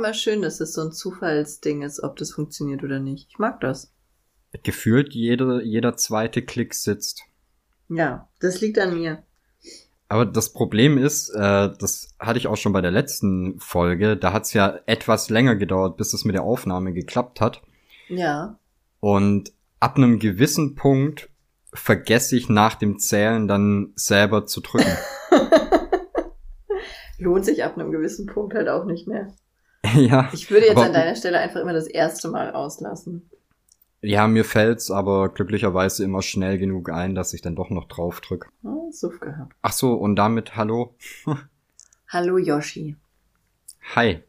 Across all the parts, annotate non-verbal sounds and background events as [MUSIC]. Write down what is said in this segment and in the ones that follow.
Immer schön, dass es so ein Zufallsding ist, ob das funktioniert oder nicht. Ich mag das. Gefühlt jeder, jeder zweite Klick sitzt. Ja, das liegt an mir. Aber das Problem ist, äh, das hatte ich auch schon bei der letzten Folge, da hat es ja etwas länger gedauert, bis es mit der Aufnahme geklappt hat. Ja. Und ab einem gewissen Punkt vergesse ich nach dem Zählen dann selber zu drücken. [LAUGHS] Lohnt sich ab einem gewissen Punkt halt auch nicht mehr. [LAUGHS] ja. Ich würde jetzt aber- an deiner Stelle einfach immer das erste Mal auslassen. Ja, mir fällt's aber glücklicherweise immer schnell genug ein, dass ich dann doch noch drauf drück. Oh, Suff gehabt. Ach so, und damit hallo. [LAUGHS] Hallo Yoshi. Hi.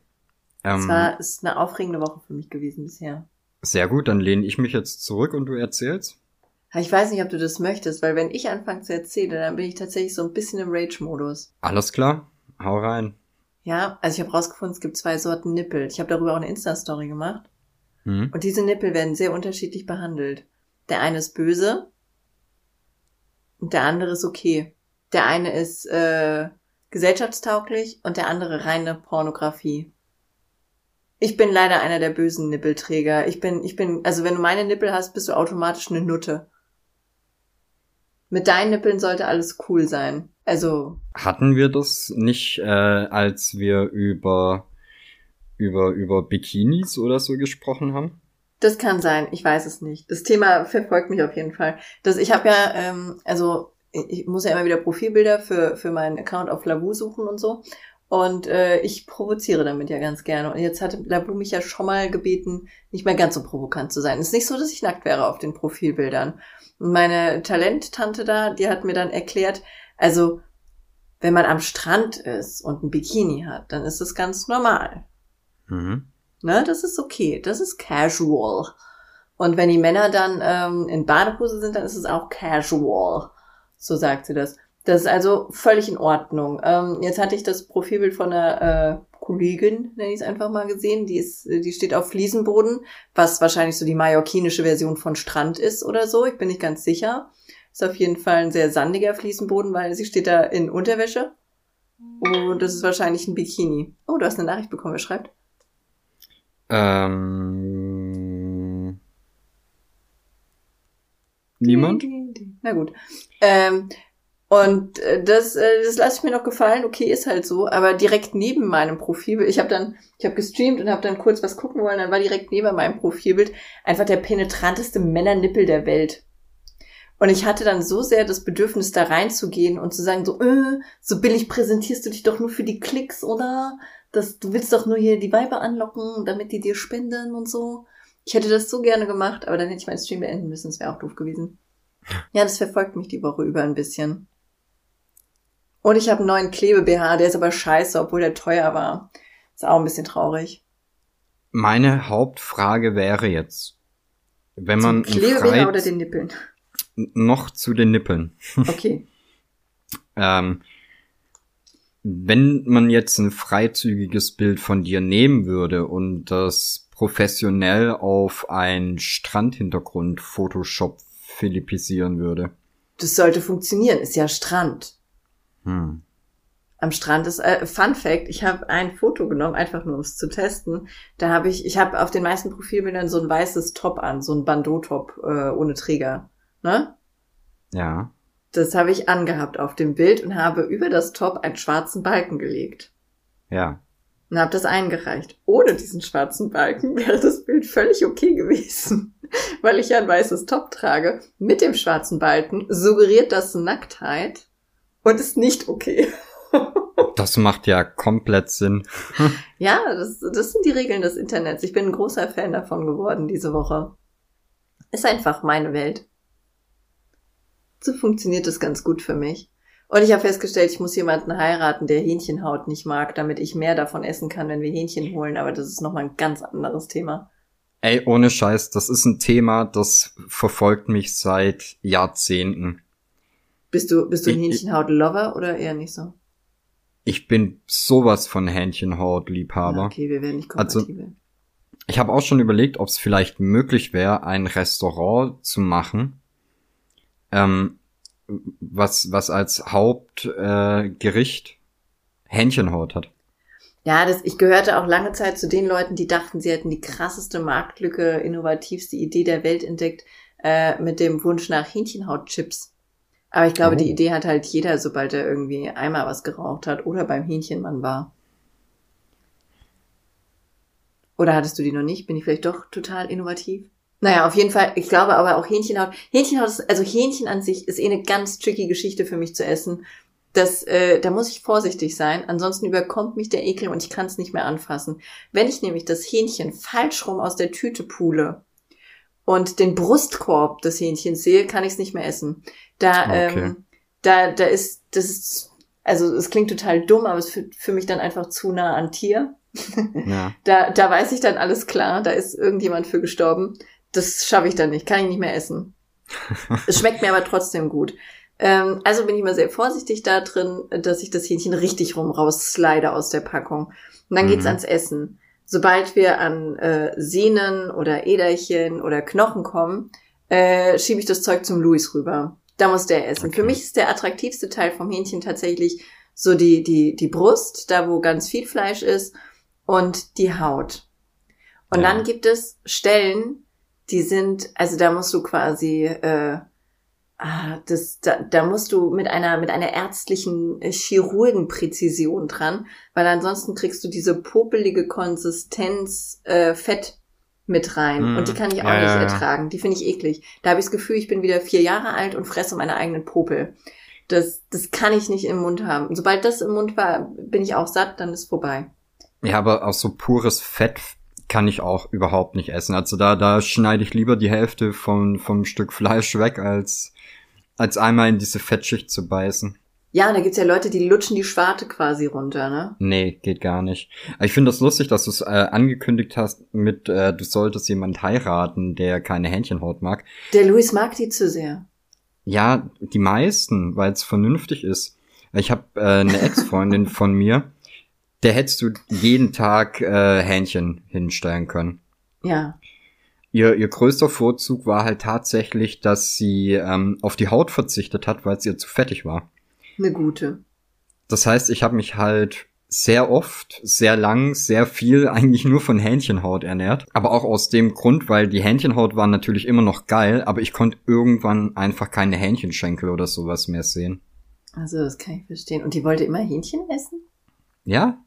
Es Ähm, war ist eine aufregende Woche für mich gewesen bisher. sehr gut, dann lehne ich mich jetzt zurück und du erzählst. Ich weiß nicht, ob du das möchtest, weil wenn ich anfange zu erzählen, dann bin ich tatsächlich so ein bisschen im Rage-Modus. Alles klar, hau rein. Ja, also ich habe rausgefunden, es gibt zwei Sorten Nippel. Ich habe darüber auch eine Insta-Story gemacht. Hm? Und diese Nippel werden sehr unterschiedlich behandelt. Der eine ist böse und der andere ist okay. Der eine ist äh, gesellschaftstauglich und der andere reine Pornografie. Ich bin leider einer der bösen Nippelträger. Ich bin, ich bin, also wenn du meine Nippel hast, bist du automatisch eine Nutte. Mit deinen Nippeln sollte alles cool sein. Also, Hatten wir das nicht, äh, als wir über, über, über Bikinis oder so gesprochen haben? Das kann sein, ich weiß es nicht. Das Thema verfolgt mich auf jeden Fall. Das, ich habe ja, ähm, also ich muss ja immer wieder Profilbilder für, für meinen Account auf Lavu suchen und so. Und äh, ich provoziere damit ja ganz gerne. Und jetzt hatte Lavu mich ja schon mal gebeten, nicht mehr ganz so provokant zu sein. Es ist nicht so, dass ich nackt wäre auf den Profilbildern. Und meine Talenttante da, die hat mir dann erklärt, also wenn man am Strand ist und ein Bikini hat, dann ist das ganz normal. Mhm. Ne, das ist okay. Das ist casual. Und wenn die Männer dann ähm, in Badehose sind, dann ist es auch casual. So sagt sie das. Das ist also völlig in Ordnung. Ähm, jetzt hatte ich das Profilbild von einer äh, Kollegin, nenne ich es einfach mal gesehen. Die ist, die steht auf Fliesenboden, was wahrscheinlich so die mallorquinische Version von Strand ist oder so. Ich bin nicht ganz sicher. Ist auf jeden Fall ein sehr sandiger Fliesenboden, weil sie steht da in Unterwäsche. Und das ist wahrscheinlich ein Bikini. Oh, du hast eine Nachricht bekommen. Wer schreibt? Ähm, niemand? Na gut. Ähm, und äh, das, äh, das lasse ich mir noch gefallen. Okay, ist halt so. Aber direkt neben meinem Profilbild, ich habe dann, ich habe gestreamt und habe dann kurz was gucken wollen. Dann war direkt neben meinem Profilbild einfach der penetranteste Männernippel der Welt. Und ich hatte dann so sehr das Bedürfnis, da reinzugehen und zu sagen, so, äh, so billig präsentierst du dich doch nur für die Klicks, oder? Das, du willst doch nur hier die Weiber anlocken, damit die dir spenden und so. Ich hätte das so gerne gemacht, aber dann hätte ich meinen Stream beenden müssen. Das wäre auch doof gewesen. Ja, das verfolgt mich die Woche über ein bisschen. Und ich habe einen neuen Klebe-BH, der ist aber scheiße, obwohl der teuer war. Ist auch ein bisschen traurig. Meine Hauptfrage wäre jetzt, wenn man Zum Klebe-BH oder den Nippeln? noch zu den Nippeln. [LAUGHS] Okay. Ähm, wenn man jetzt ein freizügiges Bild von dir nehmen würde und das professionell auf ein Strandhintergrund Photoshop philippisieren würde. Das sollte funktionieren. Ist ja Strand. Hm. Am Strand ist äh, Fun Fact, ich habe ein Foto genommen, einfach nur um es zu testen. Da habe ich, ich habe auf den meisten Profilbildern so ein weißes Top an, so ein Bandeau-Top äh, ohne Träger. Ne? Ja. Das habe ich angehabt auf dem Bild und habe über das Top einen schwarzen Balken gelegt. Ja. Und habe das eingereicht. Ohne diesen schwarzen Balken wäre das Bild völlig okay gewesen. [LAUGHS] Weil ich ja ein weißes Top trage. Mit dem schwarzen Balken suggeriert das Nacktheit und ist nicht okay. [LAUGHS] Das macht ja komplett Sinn. [LAUGHS] Ja, das, das sind die Regeln des Internets. Ich bin ein großer Fan davon geworden diese Woche. Ist einfach meine Welt. So funktioniert das ganz gut für mich. Und ich habe festgestellt, ich muss jemanden heiraten, der Hähnchenhaut nicht mag, damit ich mehr davon essen kann, wenn wir Hähnchen holen. Aber das ist nochmal ein ganz anderes Thema. Ey, ohne Scheiß, das ist ein Thema, das verfolgt mich seit Jahrzehnten. Bist du, bist du ein Hähnchenhaut-Lover oder eher nicht so? Ich bin sowas von Hähnchenhaut-Liebhaber. okay, wir werden nicht Also- kompatibel. Ich habe auch schon überlegt, ob es vielleicht möglich wäre, ein Restaurant zu machen, ähm, was, was als Hauptgericht äh, Hähnchenhaut hat. Ja, das, ich gehörte auch lange Zeit zu den Leuten, die dachten, sie hätten die krasseste Marktlücke, innovativste Idee der Welt entdeckt, äh, mit dem Wunsch nach Hähnchenhautchips. Aber ich glaube, oh. die Idee hat halt jeder, sobald er irgendwie einmal was geraucht hat oder beim Hähnchenmann war. Oder hattest du die noch nicht? Bin ich vielleicht doch total innovativ? Naja, auf jeden Fall, ich glaube aber auch Hähnchenhaut. Hähnchenhaut ist, also Hähnchen an sich ist eh eine ganz tricky Geschichte für mich zu essen. Das, äh, da muss ich vorsichtig sein, ansonsten überkommt mich der Ekel und ich kann es nicht mehr anfassen. Wenn ich nämlich das Hähnchen falsch rum aus der Tüte pule und den Brustkorb des Hähnchens sehe, kann ich es nicht mehr essen. Da, okay. ähm, da, da ist, das ist, also es klingt total dumm, aber es ist für, mich dann einfach zu nah an Tier. [LAUGHS] Ja. da, da weiß ich dann alles klar, da ist irgendjemand für gestorben. Das schaffe ich dann nicht, kann ich nicht mehr essen. [LAUGHS] es schmeckt mir aber trotzdem gut. Ähm, also bin ich mal sehr vorsichtig da drin, dass ich das Hähnchen richtig rum rausslide aus der Packung. Und dann mhm. geht's ans Essen. Sobald wir an äh, Sehnen oder Äderchen oder Knochen kommen, äh, schiebe ich das Zeug zum Louis rüber. Da muss der essen. Okay. Für mich ist der attraktivste Teil vom Hähnchen tatsächlich so die, die, die Brust, da wo ganz viel Fleisch ist und die Haut. Und ja. dann gibt es Stellen, die sind, also da musst du quasi, äh, ah, das, da, da musst du mit einer, mit einer ärztlichen Chirurgenpräzision dran, weil ansonsten kriegst du diese popelige Konsistenz äh, Fett mit rein. Mm, und die kann ich auch ja, nicht ertragen. Die finde ich eklig. Da habe ich das Gefühl, ich bin wieder vier Jahre alt und fresse meine eigenen Popel. Das, das kann ich nicht im Mund haben. Sobald das im Mund war, bin ich auch satt, dann ist vorbei. Ja, aber auch so pures Fett kann ich auch überhaupt nicht essen. Also da, da schneide ich lieber die Hälfte vom, vom Stück Fleisch weg, als, als einmal in diese Fettschicht zu beißen. Ja, und da gibt's ja Leute, die lutschen die Schwarte quasi runter, ne? Nee, geht gar nicht. Ich finde das lustig, dass du es äh, angekündigt hast mit, äh, du solltest jemand heiraten, der keine Hähnchenhaut mag. Der Luis mag die zu sehr. Ja, die meisten, weil es vernünftig ist. Ich habe äh, eine Ex-Freundin [LAUGHS] von mir, der hättest du jeden Tag äh, Hähnchen hinstellen können. Ja. Ihr, ihr größter Vorzug war halt tatsächlich, dass sie ähm, auf die Haut verzichtet hat, weil es ihr zu fettig war. Eine gute. Das heißt, ich habe mich halt sehr oft, sehr lang, sehr viel [LAUGHS] eigentlich nur von Hähnchenhaut ernährt. Aber auch aus dem Grund, weil die Hähnchenhaut war natürlich immer noch geil, aber ich konnte irgendwann einfach keine Hähnchenschenkel oder sowas mehr sehen. Also, das kann ich verstehen. Und die wollte immer Hähnchen essen? Ja,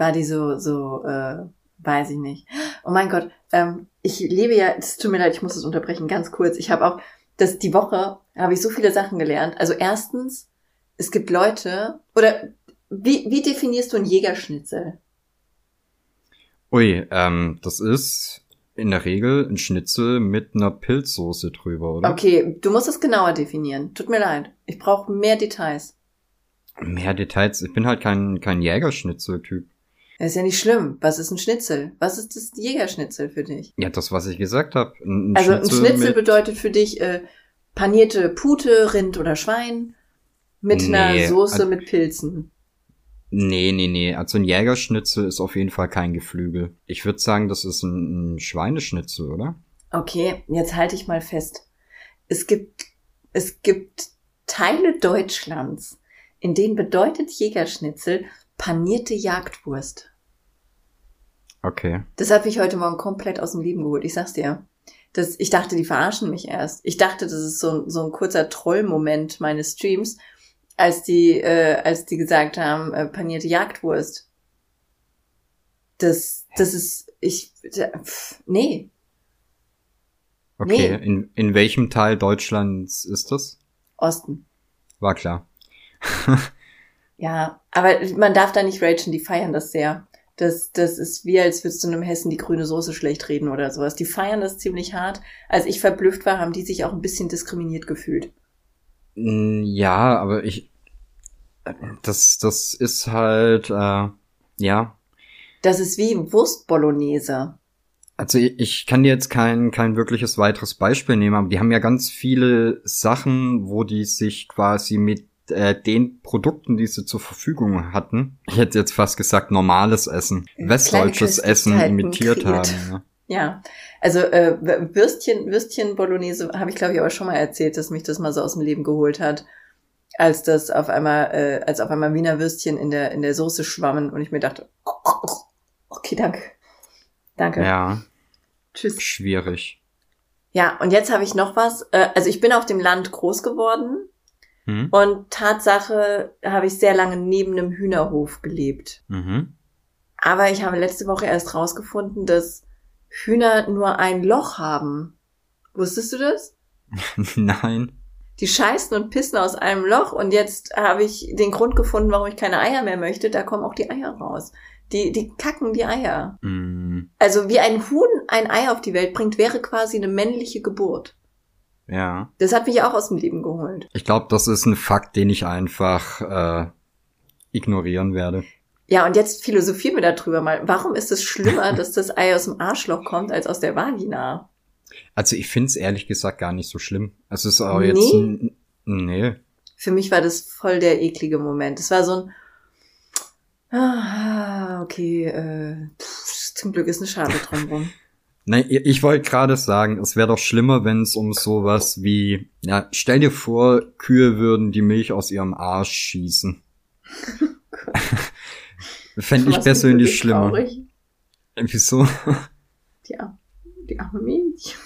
war die so, so, äh, weiß ich nicht. Oh mein Gott, ähm, ich lebe ja, es tut mir leid, ich muss es unterbrechen, ganz kurz. Ich habe auch, das die Woche habe ich so viele Sachen gelernt. Also erstens, es gibt Leute, oder wie, wie definierst du ein Jägerschnitzel? Ui, ähm, das ist in der Regel ein Schnitzel mit einer Pilzsoße drüber, oder? Okay, du musst es genauer definieren. Tut mir leid. Ich brauche mehr Details. Mehr Details? Ich bin halt kein, kein Jägerschnitzel-Typ. Das ist ja nicht schlimm. Was ist ein Schnitzel? Was ist das Jägerschnitzel für dich? Ja, das, was ich gesagt habe. Also ein Schnitzel bedeutet für dich äh, panierte Pute, Rind oder Schwein mit nee, einer Soße mit Pilzen. Nee, nee, nee. Also ein Jägerschnitzel ist auf jeden Fall kein Geflügel. Ich würde sagen, das ist ein, ein Schweineschnitzel, oder? Okay, jetzt halte ich mal fest. Es gibt, es gibt Teile Deutschlands, in denen bedeutet Jägerschnitzel panierte Jagdwurst. Okay. Das hat mich heute Morgen komplett aus dem Leben geholt. Ich sag's dir. Das, ich dachte, die verarschen mich erst. Ich dachte, das ist so, so ein kurzer Trollmoment meines Streams, als die, äh, als die gesagt haben, äh, panierte Jagdwurst. Das, das ist, ich, pff, nee. Okay, nee. in, in welchem Teil Deutschlands ist das? Osten. War klar. [LAUGHS] ja, aber man darf da nicht ragen, die feiern das sehr. Das, das ist wie, als würdest du einem Hessen die grüne Soße schlecht reden oder sowas. Die feiern das ziemlich hart. Als ich verblüfft war, haben die sich auch ein bisschen diskriminiert gefühlt. Mm, ja, aber ich. Das, das ist halt, äh, ja. Das ist wie Wurstbolognese. Also ich kann dir jetzt kein, kein wirkliches weiteres Beispiel nehmen, aber die haben ja ganz viele Sachen, wo die sich quasi mit äh, den Produkten, die sie zur Verfügung hatten, ich hätte jetzt fast gesagt normales Essen, westdeutsches Essen imitiert haben. Ja. Ja, also äh, Würstchen, Würstchen Bolognese habe ich glaube ich aber schon mal erzählt, dass mich das mal so aus dem Leben geholt hat. als das auf einmal, äh, als auf einmal Wiener Würstchen in der, in der Soße schwammen und ich mir dachte, okay, danke. Danke. Ja, Tschüss. schwierig. Ja, und jetzt habe ich noch was. Äh, also ich bin auf dem Land groß geworden Hm? und Tatsache habe ich sehr lange neben einem Hühnerhof gelebt. Mhm. Aber ich habe letzte Woche erst rausgefunden, dass Hühner nur ein Loch haben. Wusstest du das? [LAUGHS] Nein. Die scheißen und pissen aus einem Loch und jetzt habe ich den Grund gefunden, warum ich keine Eier mehr möchte. Da kommen auch die Eier raus. Die, die kacken die Eier. Mm, Also wie ein Huhn ein Ei auf die Welt bringt, wäre quasi eine männliche Geburt. ja. Das hat mich auch aus dem Leben geholt. Ich glaube, das ist ein Fakt, den ich einfach äh, ignorieren werde. Ja, und jetzt philosophieren wir darüber mal. Warum ist es schlimmer, [LAUGHS] dass das Ei aus dem Arschloch kommt, als aus der Vagina? Also ich finde es ehrlich gesagt gar nicht so schlimm. Es ist auch Nee? jetzt n- nee. Für mich war das voll der eklige Moment. Es war so ein, ah, okay, äh, pff, zum Glück ist eine Schale drumrum. [LAUGHS] Nein, ich ich wollte gerade sagen, es wäre doch schlimmer, wenn es um sowas wie, ja, stell dir vor, Kühe würden die Milch aus ihrem Arsch schießen. [LAUGHS] Fände ich persönlich schlimmer. traurig. Wieso? Die, die arme Milch.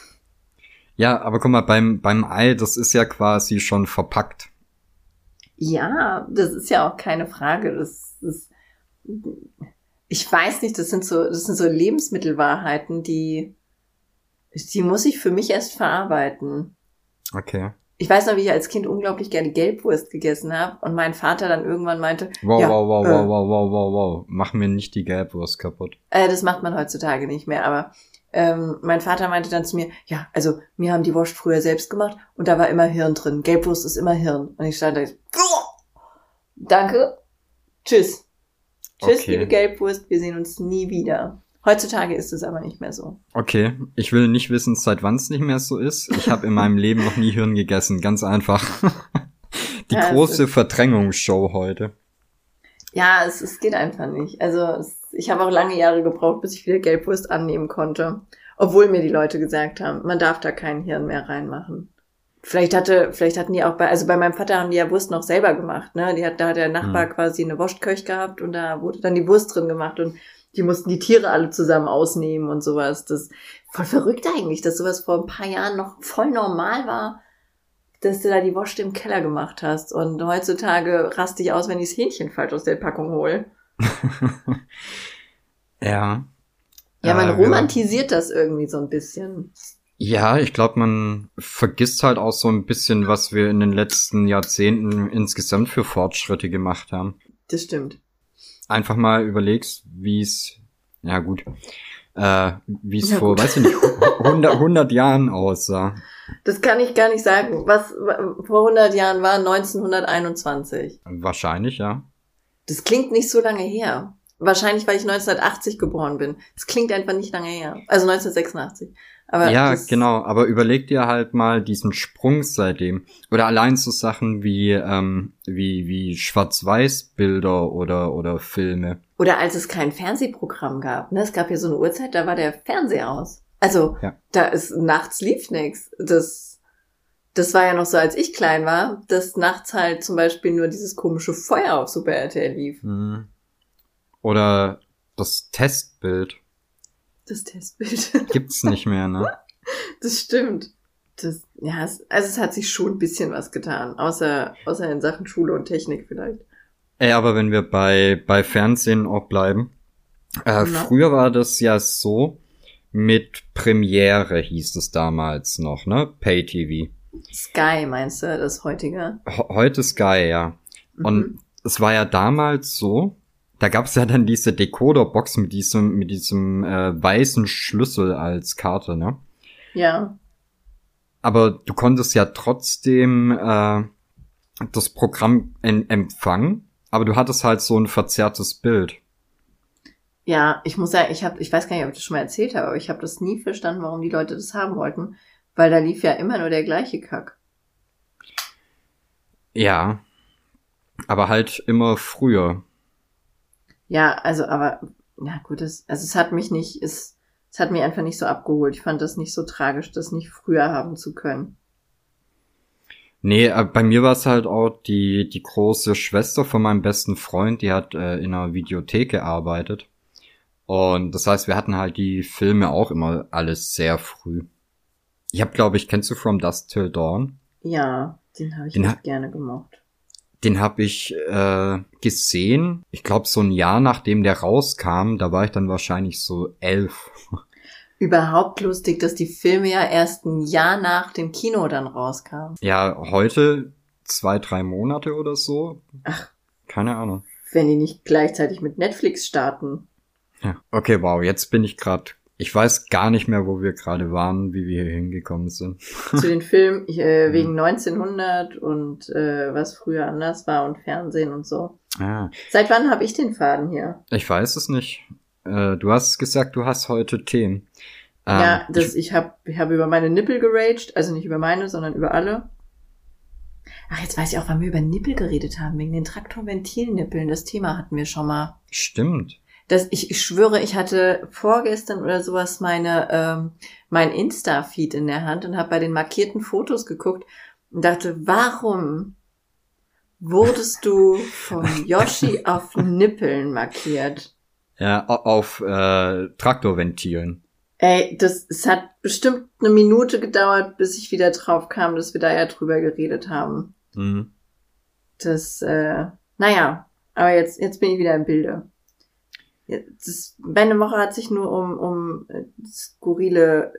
Ja, aber guck mal, beim, beim Ei, das ist ja quasi schon verpackt. Ja, das ist ja auch keine Frage. Das ist, ich weiß nicht, das sind so, das sind so Lebensmittelwahrheiten, die, die muss ich für mich erst verarbeiten. Okay. Ich weiß noch, wie ich als Kind unglaublich gerne Gelbwurst gegessen habe und mein Vater dann irgendwann meinte, Wow, Ja, wow, wow, äh. wow, wow, wow, wow, wow. Mach mir nicht die Gelbwurst kaputt. äh, das macht man heutzutage nicht mehr, aber ähm, mein Vater meinte dann zu mir, ja, also mir haben die Wurst früher selbst gemacht und da war immer Hirn drin. Gelbwurst ist immer Hirn. Und ich stand da, danke, tschüss. Tschüss, Okay. liebe Gelbwurst, wir sehen uns nie wieder. Heutzutage ist es aber nicht mehr so. Okay, ich will nicht wissen, seit wann es nicht mehr so ist. Ich habe in meinem Leben noch nie Hirn gegessen, ganz einfach. [LAUGHS] Die Ja, große Verdrängungsshow heute. Ja, es, es geht einfach nicht. Also es, ich habe auch lange Jahre gebraucht, bis ich wieder Gelbwurst annehmen konnte. Obwohl mir die Leute gesagt haben, man darf da kein Hirn mehr reinmachen. Vielleicht hatte, vielleicht hatten die auch bei, also bei meinem Vater haben die ja Wurst noch selber gemacht, ne? Die hat, da hat der Nachbar Hm. quasi eine Wurstköch gehabt und da wurde dann die Wurst drin gemacht und die mussten die Tiere alle zusammen ausnehmen und sowas. Das voll verrückt eigentlich, dass sowas vor ein paar Jahren noch voll normal war, dass du da die Wurst im Keller gemacht hast. Und heutzutage raste ich aus, wenn ich das Hähnchen falsch aus der Packung hole. [LAUGHS] Ja. Ja, man Äh, romantisiert das irgendwie so ein bisschen. Ja, ich glaube, man vergisst halt auch so ein bisschen, was wir in den letzten Jahrzehnten insgesamt für Fortschritte gemacht haben. Das stimmt. Einfach mal überlegst, wie es, ja gut, äh, wie es vor, weiß ich nicht, 100, 100 [LAUGHS] Jahren aussah. Das kann ich gar nicht sagen. Was vor 100 Jahren war 1921. Wahrscheinlich, ja. Das klingt nicht so lange her. Wahrscheinlich, weil ich 1980 geboren bin. Das klingt einfach nicht lange her. Also 1986. Aber ja, genau, aber überleg dir halt mal diesen Sprung seitdem. Oder allein so Sachen wie, ähm, wie, wie Schwarz-Weiß-Bilder oder, oder Filme. Oder als es kein Fernsehprogramm gab. Ne? Es gab ja so eine Uhrzeit, da war der Fernseher aus. Also, Ja. da ist nachts lief nix. Das, das war ja noch so, als ich klein war, dass nachts halt zum Beispiel nur dieses komische Feuer auf Super RTL lief. Mhm. Oder das Testbild Das Testbild. [LAUGHS] gibt's nicht mehr, ne? Das stimmt. Das, ja, es, also es hat sich schon ein bisschen was getan. Außer, außer in Sachen Schule und Technik vielleicht. Ey, aber wenn wir bei, bei Fernsehen auch bleiben. Äh, früher war das ja so, mit Premiere hieß es damals noch, ne? Pay-TV. Sky meinst du, das heutige? Ho- Heute Sky, ja. Und Mhm. es war ja damals so, da gab's ja dann diese Decoder-Box mit diesem, mit diesem äh, weißen Schlüssel als Karte, ne? Ja. Aber du konntest ja trotzdem äh, das Programm en empfangen, aber du hattest halt so ein verzerrtes Bild. Ja, ich muss sagen, ich habe, ich weiß gar nicht, ob ich das schon mal erzählt habe, aber ich habe das nie verstanden, warum die Leute das haben wollten, weil da lief ja immer nur der gleiche Kack. Ja. Aber halt immer früher. Ja, also, aber, na gut, es, also es hat mich nicht, es, es hat mich einfach nicht so abgeholt. Ich fand das nicht so tragisch, das nicht früher haben zu können. Nee, äh, bei mir war es halt auch die, die große Schwester von meinem besten Freund, die hat äh, in einer Videothek gearbeitet. Und das heißt, wir hatten halt die Filme auch immer alles sehr früh. Ich habe, glaube ich, kennst du From Dusk Till Dawn? Ja, den habe ich Den ha- gerne gemocht. Den habe ich äh, gesehen. Ich glaube, so ein Jahr nachdem der rauskam, da war ich dann wahrscheinlich so elf. Überhaupt lustig, dass die Filme ja erst ein Jahr nach dem Kino dann rauskamen. Ja, heute zwei, drei Monate oder so. Ach. Keine Ahnung. Wenn die nicht gleichzeitig mit Netflix starten. Ja. Okay, wow, jetzt bin ich gerade. Ich weiß gar nicht mehr, wo wir gerade waren, wie wir hier hingekommen sind. zu den Filmen äh, [LAUGHS] wegen 1900 und äh, was früher anders war und Fernsehen und so. Ah, Seit wann habe ich den Faden hier? ich weiß es nicht. Äh, du hast gesagt, du hast heute Themen. Ähm, ja, das, ich habe ich hab über meine Nippel geraged, also nicht über meine, sondern über alle. Ach, jetzt weiß ich auch, wann wir über Nippel geredet haben, wegen den Traktorventilnippeln. Das Thema hatten wir schon mal. stimmt. Das, ich, ich schwöre, ich hatte vorgestern oder sowas meine ähm, mein Insta-Feed in der Hand und habe bei den markierten Fotos geguckt und dachte, warum wurdest du von [LAUGHS] Yoshi auf Nippeln markiert? Ja, au- auf äh, Traktorventilen. Ey, das es hat bestimmt eine Minute gedauert, bis ich wieder drauf kam, dass wir da ja drüber geredet haben. Mhm. Das, äh, naja, aber jetzt, jetzt bin ich wieder im Bilde. Das, meine Woche hat sich nur um, um äh, skurrile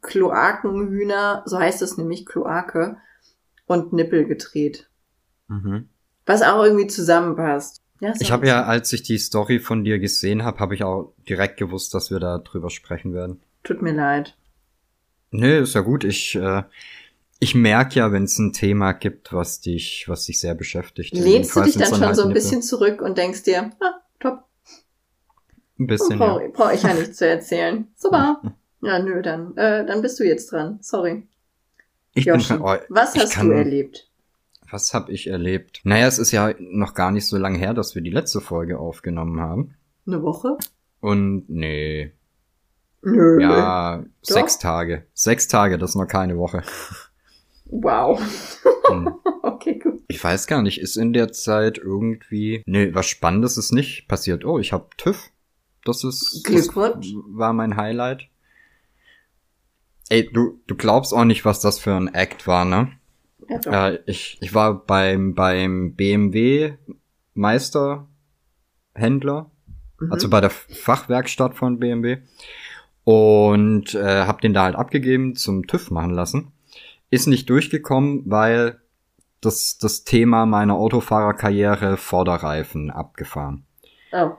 Kloakenhühner, so heißt es nämlich, Kloake, und Nippel gedreht. Mhm. Was auch irgendwie zusammenpasst. Ja, Ich habe ja, als ich die Story von dir gesehen habe, habe ich auch direkt gewusst, dass wir da drüber sprechen werden. Tut mir leid. Nee, ist ja gut. Ich, äh, ich merke ja, wenn es ein Thema gibt, was dich, was dich sehr beschäftigt. Lehnst du dich dann schon so ein bisschen zurück und denkst dir, ah, top, Ein bisschen, brauche ja. brauch ich ja nichts zu erzählen. Super. Ja, nö, dann, äh, dann bist du jetzt dran. Sorry. Ich Yoshi, bin, oh, was hast kann- du erlebt? Was habe ich erlebt? Naja, es ist ja noch gar nicht so lange her, dass wir die letzte Folge aufgenommen haben. Eine Woche? Und nee, Nö. ja, Doch. sechs Tage. Sechs Tage, das ist noch keine Woche. Wow. Hm. [LAUGHS] Okay, gut. Ich weiß gar nicht, ist in der Zeit irgendwie. Nee, was Spannendes ist nicht passiert. Oh, ich habe TÜV. Das ist. Glückwunsch. Das war mein Highlight. Ey, du, du glaubst auch nicht, was das für ein Act war, ne? Ja. Äh, ich, ich war beim, beim BMW Meisterhändler, Mhm. also bei der Fachwerkstatt von BMW und äh, hab den da halt abgegeben, zum TÜV machen lassen. Ist nicht durchgekommen, weil das, das Thema meiner Autofahrerkarriere Vorderreifen abgefahren. oh.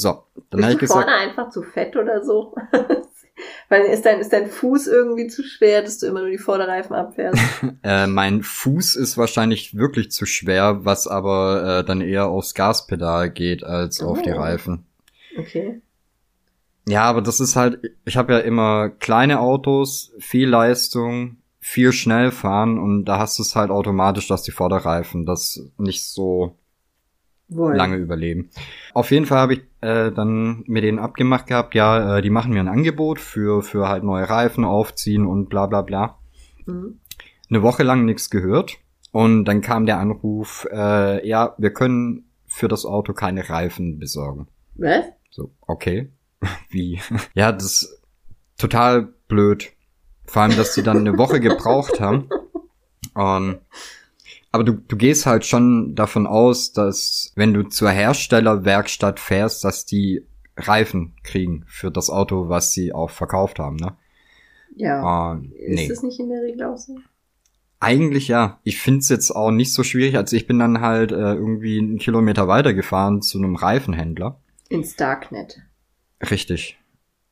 So, dann habe ich du gesagt, vorne einfach zu fett oder so? [LAUGHS] Weil ist dein, ist dein Fuß irgendwie zu schwer, dass du immer nur die Vorderreifen abfährst? [LAUGHS] äh, mein Fuß ist wahrscheinlich wirklich zu schwer, was aber äh, dann eher aufs Gaspedal geht als auf die Oh. Reifen. Okay. Ja, aber das ist halt, ich habe ja immer kleine Autos, viel Leistung, viel schnell fahren und da hast du es halt automatisch, dass die Vorderreifen das nicht so Wohl. lange überleben. Auf jeden Fall habe ich äh, dann mit denen abgemacht gehabt, ja, äh, die machen mir ein Angebot für, für halt neue Reifen aufziehen und bla bla bla. Mhm. Eine Woche lang nichts gehört und dann kam der Anruf, äh, ja, wir können für das Auto keine Reifen besorgen. Was? So, okay. [LAUGHS] Wie? Ja, das ist total blöd. Vor allem, dass die dann eine Woche gebraucht haben. [LAUGHS] Ähm, aber du, du gehst halt schon davon aus, dass wenn du zur Herstellerwerkstatt fährst, dass die Reifen kriegen für das Auto, was sie auch verkauft haben, ne? Ja. Äh, Ist nee. das nicht in der Regel auch so? Eigentlich ja. Ich find's jetzt auch nicht so schwierig. Also ich bin dann halt äh, irgendwie einen Kilometer weiter gefahren zu einem Reifenhändler. Ins Darknet. Richtig.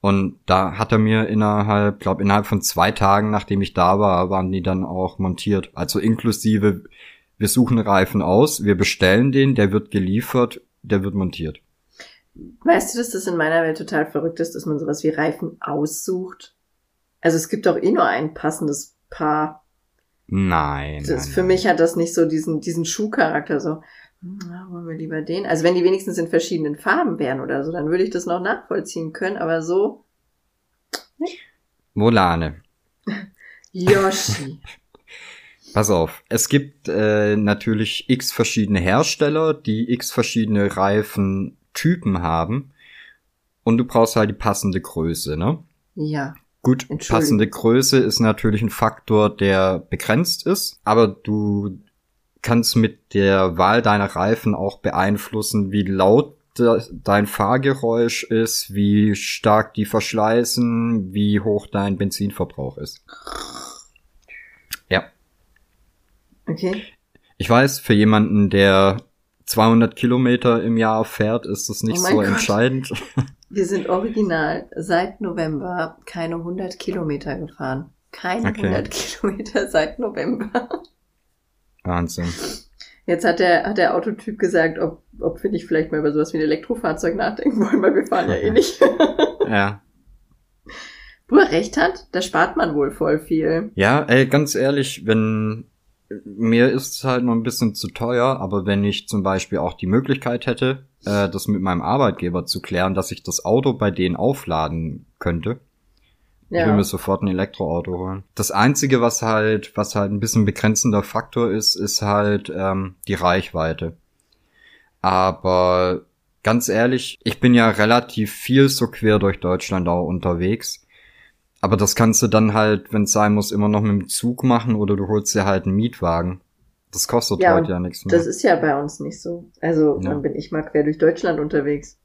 Und da hat er mir innerhalb, glaube innerhalb von zwei Tagen, nachdem ich da war, waren die dann auch montiert. Also inklusive, wir suchen Reifen aus, wir bestellen den, der wird geliefert, der wird montiert. Weißt du, dass das in meiner Welt total verrückt ist, dass man sowas wie Reifen aussucht? Also es gibt doch eh nur ein passendes Paar. Nein. Das, nein, für nein. mich hat das nicht so diesen, diesen Schuhcharakter, so, na, wollen wir lieber den. Also wenn die wenigstens in verschiedenen Farben wären oder so, dann würde ich das noch nachvollziehen können, aber so, Volane. Yoshi. [LAUGHS] Pass auf, es gibt äh, natürlich x verschiedene Hersteller, die x verschiedene Reifentypen haben. Und du brauchst halt die passende Größe, ne? Ja. Gut, passende Größe ist natürlich ein Faktor, der begrenzt ist, aber du kannst mit der Wahl deiner Reifen auch beeinflussen, wie laut dein Fahrgeräusch ist, wie stark die verschleißen, wie hoch dein Benzinverbrauch ist. Ja. Okay. Ich weiß, für jemanden, der 200 Kilometer im Jahr fährt, ist das nicht oh so Gott. entscheidend. [LAUGHS] Wir sind original seit November keine 100 Kilometer gefahren. Keine okay. 100 Kilometer seit November. Wahnsinn. Jetzt hat der, hat der Autotyp gesagt, ob, ob wir nicht vielleicht mal über sowas wie ein Elektrofahrzeug nachdenken wollen, weil wir fahren ja eh nicht. [LAUGHS] ja. Wo er recht hat, da spart man wohl voll viel. Ja, ey, ganz ehrlich, wenn mir ist es halt noch ein bisschen zu teuer, aber wenn ich zum Beispiel auch die Möglichkeit hätte, äh, das mit meinem Arbeitgeber zu klären, dass ich das Auto bei denen aufladen könnte, ja. ich will mir sofort ein Elektroauto holen. Das einzige, was halt, was halt ein bisschen begrenzender Faktor ist, ist halt ähm, die Reichweite. Aber ganz ehrlich, ich bin ja relativ viel so quer durch Deutschland auch unterwegs. Aber das kannst du dann halt, wenn es sein muss, immer noch mit dem Zug machen oder du holst dir halt einen Mietwagen. Das kostet ja, heute ja nichts mehr. Das ist ja bei uns nicht so. Also ja. dann bin ich mal quer durch Deutschland unterwegs.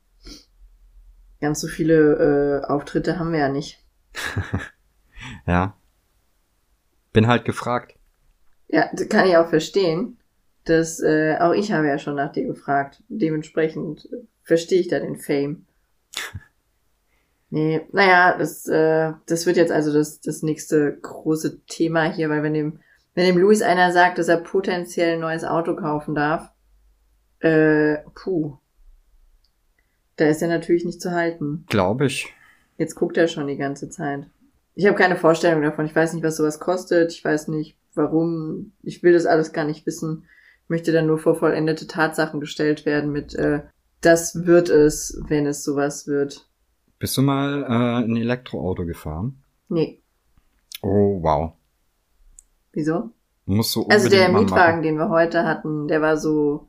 Ganz so viele äh, Auftritte haben wir ja nicht. [LAUGHS] ja. Bin halt gefragt. Ja, kann ich auch verstehen. dass äh, auch ich habe ja schon nach dir gefragt. Dementsprechend verstehe ich da den Fame. [LAUGHS] Nee, naja, das, äh, das wird jetzt also das, das nächste große Thema hier, weil wenn dem, wenn dem Luis einer sagt, dass er potenziell ein neues Auto kaufen darf, äh, puh. Da ist er natürlich nicht zu halten. Glaube ich. Jetzt guckt er schon die ganze Zeit. Ich habe keine Vorstellung davon. Ich weiß nicht, was sowas kostet. Ich weiß nicht, warum. Ich will das alles gar nicht wissen. Ich möchte dann nur vor vollendete Tatsachen gestellt werden mit, äh, das wird es, wenn es sowas wird. Bist du mal äh, ein Elektroauto gefahren? Nee. Oh, wow. Wieso? Musst du also der Mietwagen, den wir heute hatten, der war so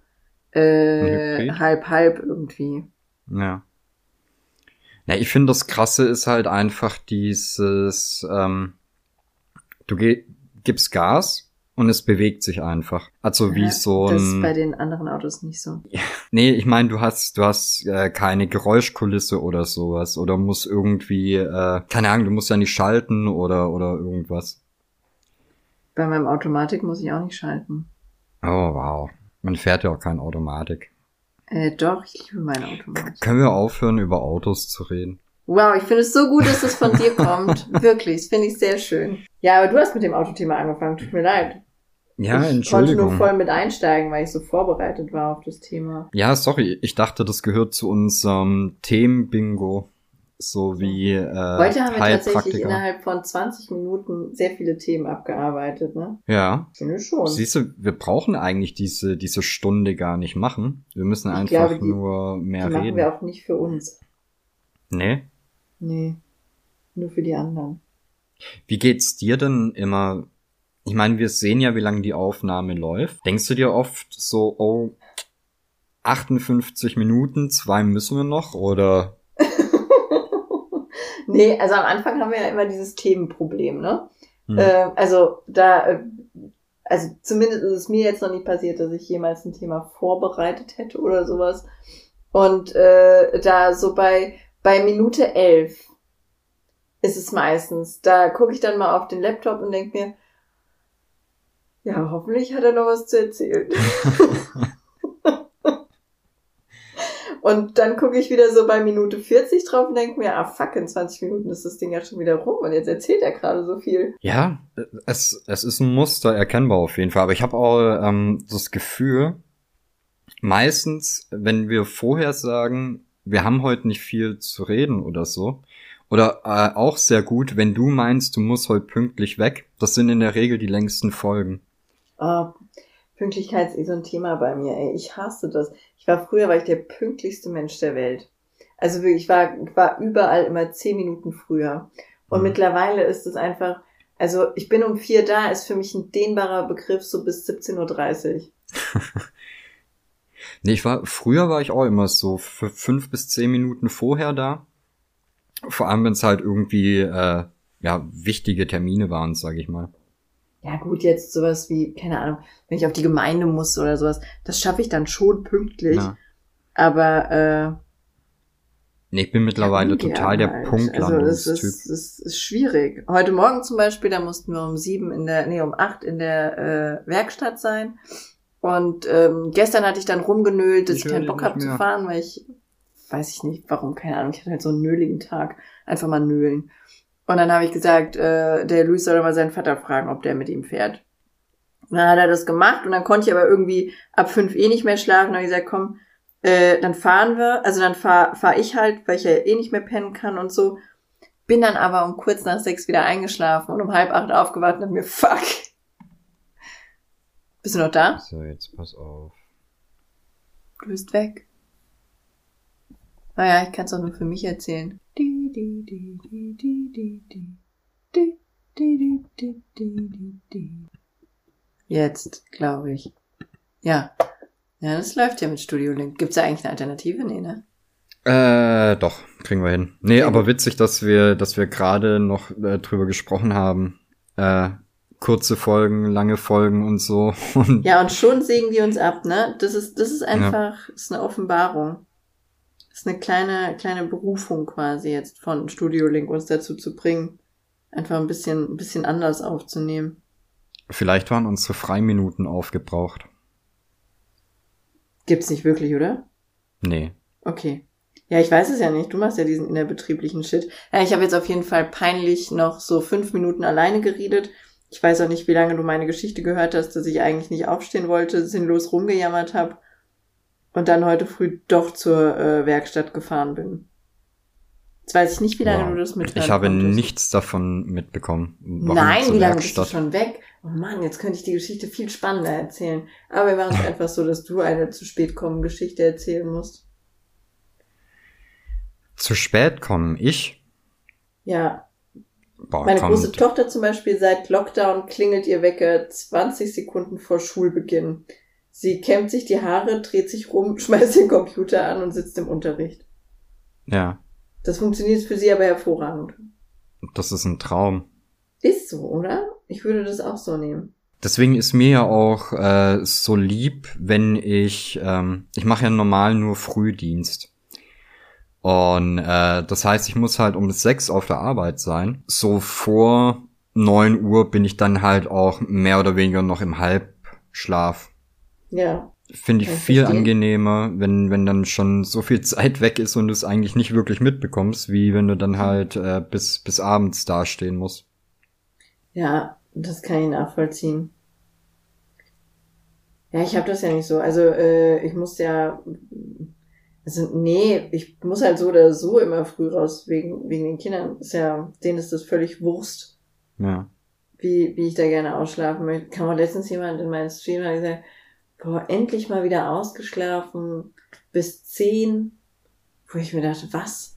äh, halb halb irgendwie. Ja. Ja, ich finde das Krasse ist halt einfach dieses, ähm, du gibst Gas und es bewegt sich einfach. Also wie ja, so ein. Das ist bei den anderen Autos nicht so. nee, ich meine, du hast, du hast äh, keine Geräuschkulisse oder sowas oder musst irgendwie, äh, keine Ahnung, du musst ja nicht schalten oder oder irgendwas. Bei meinem Automatik muss ich auch nicht schalten. Oh wow, man fährt ja auch kein Automatik. Äh, doch, ich liebe meine Automatik. Können wir aufhören, über Autos zu reden? Wow, ich finde es so gut, dass das von dir [LAUGHS] kommt. Wirklich, das finde ich sehr schön. Ja, aber du hast mit dem Autothema angefangen, tut mir leid. Ja, ich Entschuldigung. konnte nur voll mit einsteigen, weil ich so vorbereitet war auf das Thema. Ja, sorry, ich dachte, das gehört zu unserem Themenbingo. So wie äh, Heute haben wir tatsächlich innerhalb von 20 Minuten sehr viele Themen abgearbeitet, ne? Ja. Finde schon. Siehst du, wir brauchen eigentlich diese, diese Stunde gar nicht machen. Wir müssen ich einfach glaube, die, nur mehr die reden. machen wir auch nicht für uns. Nee? Nee. Nur für die anderen. Wie geht's dir denn immer ich meine, wir sehen ja, wie lange die Aufnahme läuft. Denkst du dir oft so, oh, 58 Minuten, zwei müssen wir noch, oder? Nee, also am Anfang haben wir ja immer dieses Themenproblem, ne? Hm. Äh, also da, äh, also zumindest ist es mir jetzt noch nicht passiert, dass ich jemals ein Thema vorbereitet hätte oder sowas. Und äh, da so bei, bei Minute elf ist es meistens. Da gucke ich dann mal auf den Laptop und denke mir, ja, hoffentlich hat er noch was zu erzählen. [LAUGHS] [LAUGHS] und dann gucke ich wieder so bei Minute 40 drauf und denke mir, ah fuck, in 20 Minuten ist das Ding ja schon wieder rum und jetzt erzählt er gerade so viel. Ja, es, es ist ein Muster erkennbar auf jeden Fall. Aber ich habe auch ähm, das Gefühl, meistens, wenn wir vorher sagen, wir haben heute nicht viel zu reden oder so, oder äh, auch sehr gut, wenn du meinst, du musst heute pünktlich weg, das sind in der Regel die längsten Folgen. Oh, Pünktlichkeit ist eh so ein Thema bei mir, ey. Ich hasse das. Ich war früher, war ich der pünktlichste Mensch der Welt. Also wirklich, ich war, war überall immer zehn Minuten früher. Und mhm. mittlerweile ist es einfach, Also ich bin um vier da, ist für mich ein dehnbarer Begriff so bis 17.30 Uhr. [LAUGHS] nee, ich war, früher war ich auch immer so für fünf bis zehn Minuten vorher da. Vor allem, wenn es halt irgendwie, äh, ja, wichtige Termine waren, sage ich mal. Ja gut, jetzt sowas wie, keine Ahnung, wenn ich auf die Gemeinde muss oder sowas, das schaffe ich dann schon pünktlich. Ja. Aber äh, Nee, ich bin mittlerweile ja, total der halt. Punktlandungstyp. Also es ist, es ist schwierig. Heute Morgen zum Beispiel, da mussten wir um sieben in der, nee, um acht in der äh, Werkstatt sein. Und ähm, gestern hatte ich dann rumgenölt, dass ich, ich keinen Bock habe zu fahren, weil ich, weiß ich nicht, warum, keine Ahnung, ich hatte halt so einen nöligen Tag. Einfach mal nölen. Und dann habe ich gesagt, äh, der Luis soll mal seinen Vater fragen, ob der mit ihm fährt. Und dann hat er das gemacht und dann konnte ich aber irgendwie ab fünf eh nicht mehr schlafen. Und habe ich gesagt, komm, äh, dann fahren wir, also dann fahr, fahr ich halt, weil ich ja eh nicht mehr pennen kann und so. Bin dann aber um kurz nach sechs wieder eingeschlafen und um halb acht aufgewacht und mir, fuck. Bist du noch da? So, jetzt pass auf. Du bist weg. Naja, ich kann es auch nur für mich erzählen. Jetzt, glaube ich. Ja, ja, das läuft ja mit Studio Link. Gibt's da eigentlich eine Alternative? Nee, ne? Äh, doch, kriegen wir hin. Nee, okay. aber witzig, dass wir, dass wir gerade noch äh, drüber gesprochen haben. Äh, kurze Folgen, lange Folgen und so. [LAUGHS] Und ja, und schon sägen die uns ab, ne? Das ist, das ist einfach, ja. ist eine Offenbarung. Das ist eine kleine, kleine Berufung quasi jetzt von Studio Link uns dazu zu bringen, einfach ein bisschen, ein bisschen anders aufzunehmen. Vielleicht waren unsere Freiminuten aufgebraucht. Gibt's nicht wirklich, oder? Nee. Okay. Ja, ich weiß es ja nicht. Du machst ja diesen innerbetrieblichen Shit. Ja, ich habe jetzt auf jeden Fall peinlich noch so fünf Minuten alleine geredet. Ich weiß auch nicht, wie lange du meine Geschichte gehört hast, dass ich eigentlich nicht aufstehen wollte, sinnlos rumgejammert habe und dann heute früh doch zur äh, Werkstatt gefahren bin. Jetzt weiß ich nicht, wie lange wow. du das mithörst. Ich habe konntest. nichts davon mitbekommen. Warum Nein, wie lange bist du schon weg? Oh Mann, jetzt könnte ich die Geschichte viel spannender erzählen. Aber wir machen es [LAUGHS] einfach so, dass du eine zu spät kommen Geschichte erzählen musst. Zu spät kommen? Ich? Ja. Boah, Meine große Tochter zum Beispiel, seit Lockdown klingelt ihr Wecker 20 Sekunden vor Schulbeginn. Sie kämmt sich die Haare, dreht sich rum, [LAUGHS] schmeißt den Computer an und sitzt im Unterricht. Ja. Das funktioniert für sie aber hervorragend. Das ist ein Traum. Ist so, oder? Ich würde das auch so nehmen. Deswegen ist mir ja auch äh, so lieb, wenn ich, ähm, ich mache ja normal nur Frühdienst. Und äh, das heißt, ich muss halt um sechs auf der Arbeit sein. So vor neun Uhr bin ich dann halt auch mehr oder weniger noch im Halbschlaf. Ja. Finde ich viel verstehen. angenehmer, wenn, wenn dann schon so viel [LAUGHS] Zeit weg ist und du es eigentlich nicht wirklich mitbekommst, wie wenn du dann halt äh, bis, bis abends dastehen musst. Ja, das kann ich nachvollziehen. Ja, ich habe das ja nicht so. Also äh, ich muss ja, also nee, ich muss halt so oder so immer früh raus wegen wegen den Kindern. Ist ja, denen ist das völlig Wurst. Ja. Wie wie ich da gerne ausschlafen möchte. Kam auch letztens jemand in meinen Stream und gesagt, boah, endlich mal wieder ausgeschlafen bis zehn, wo ich mir dachte, was?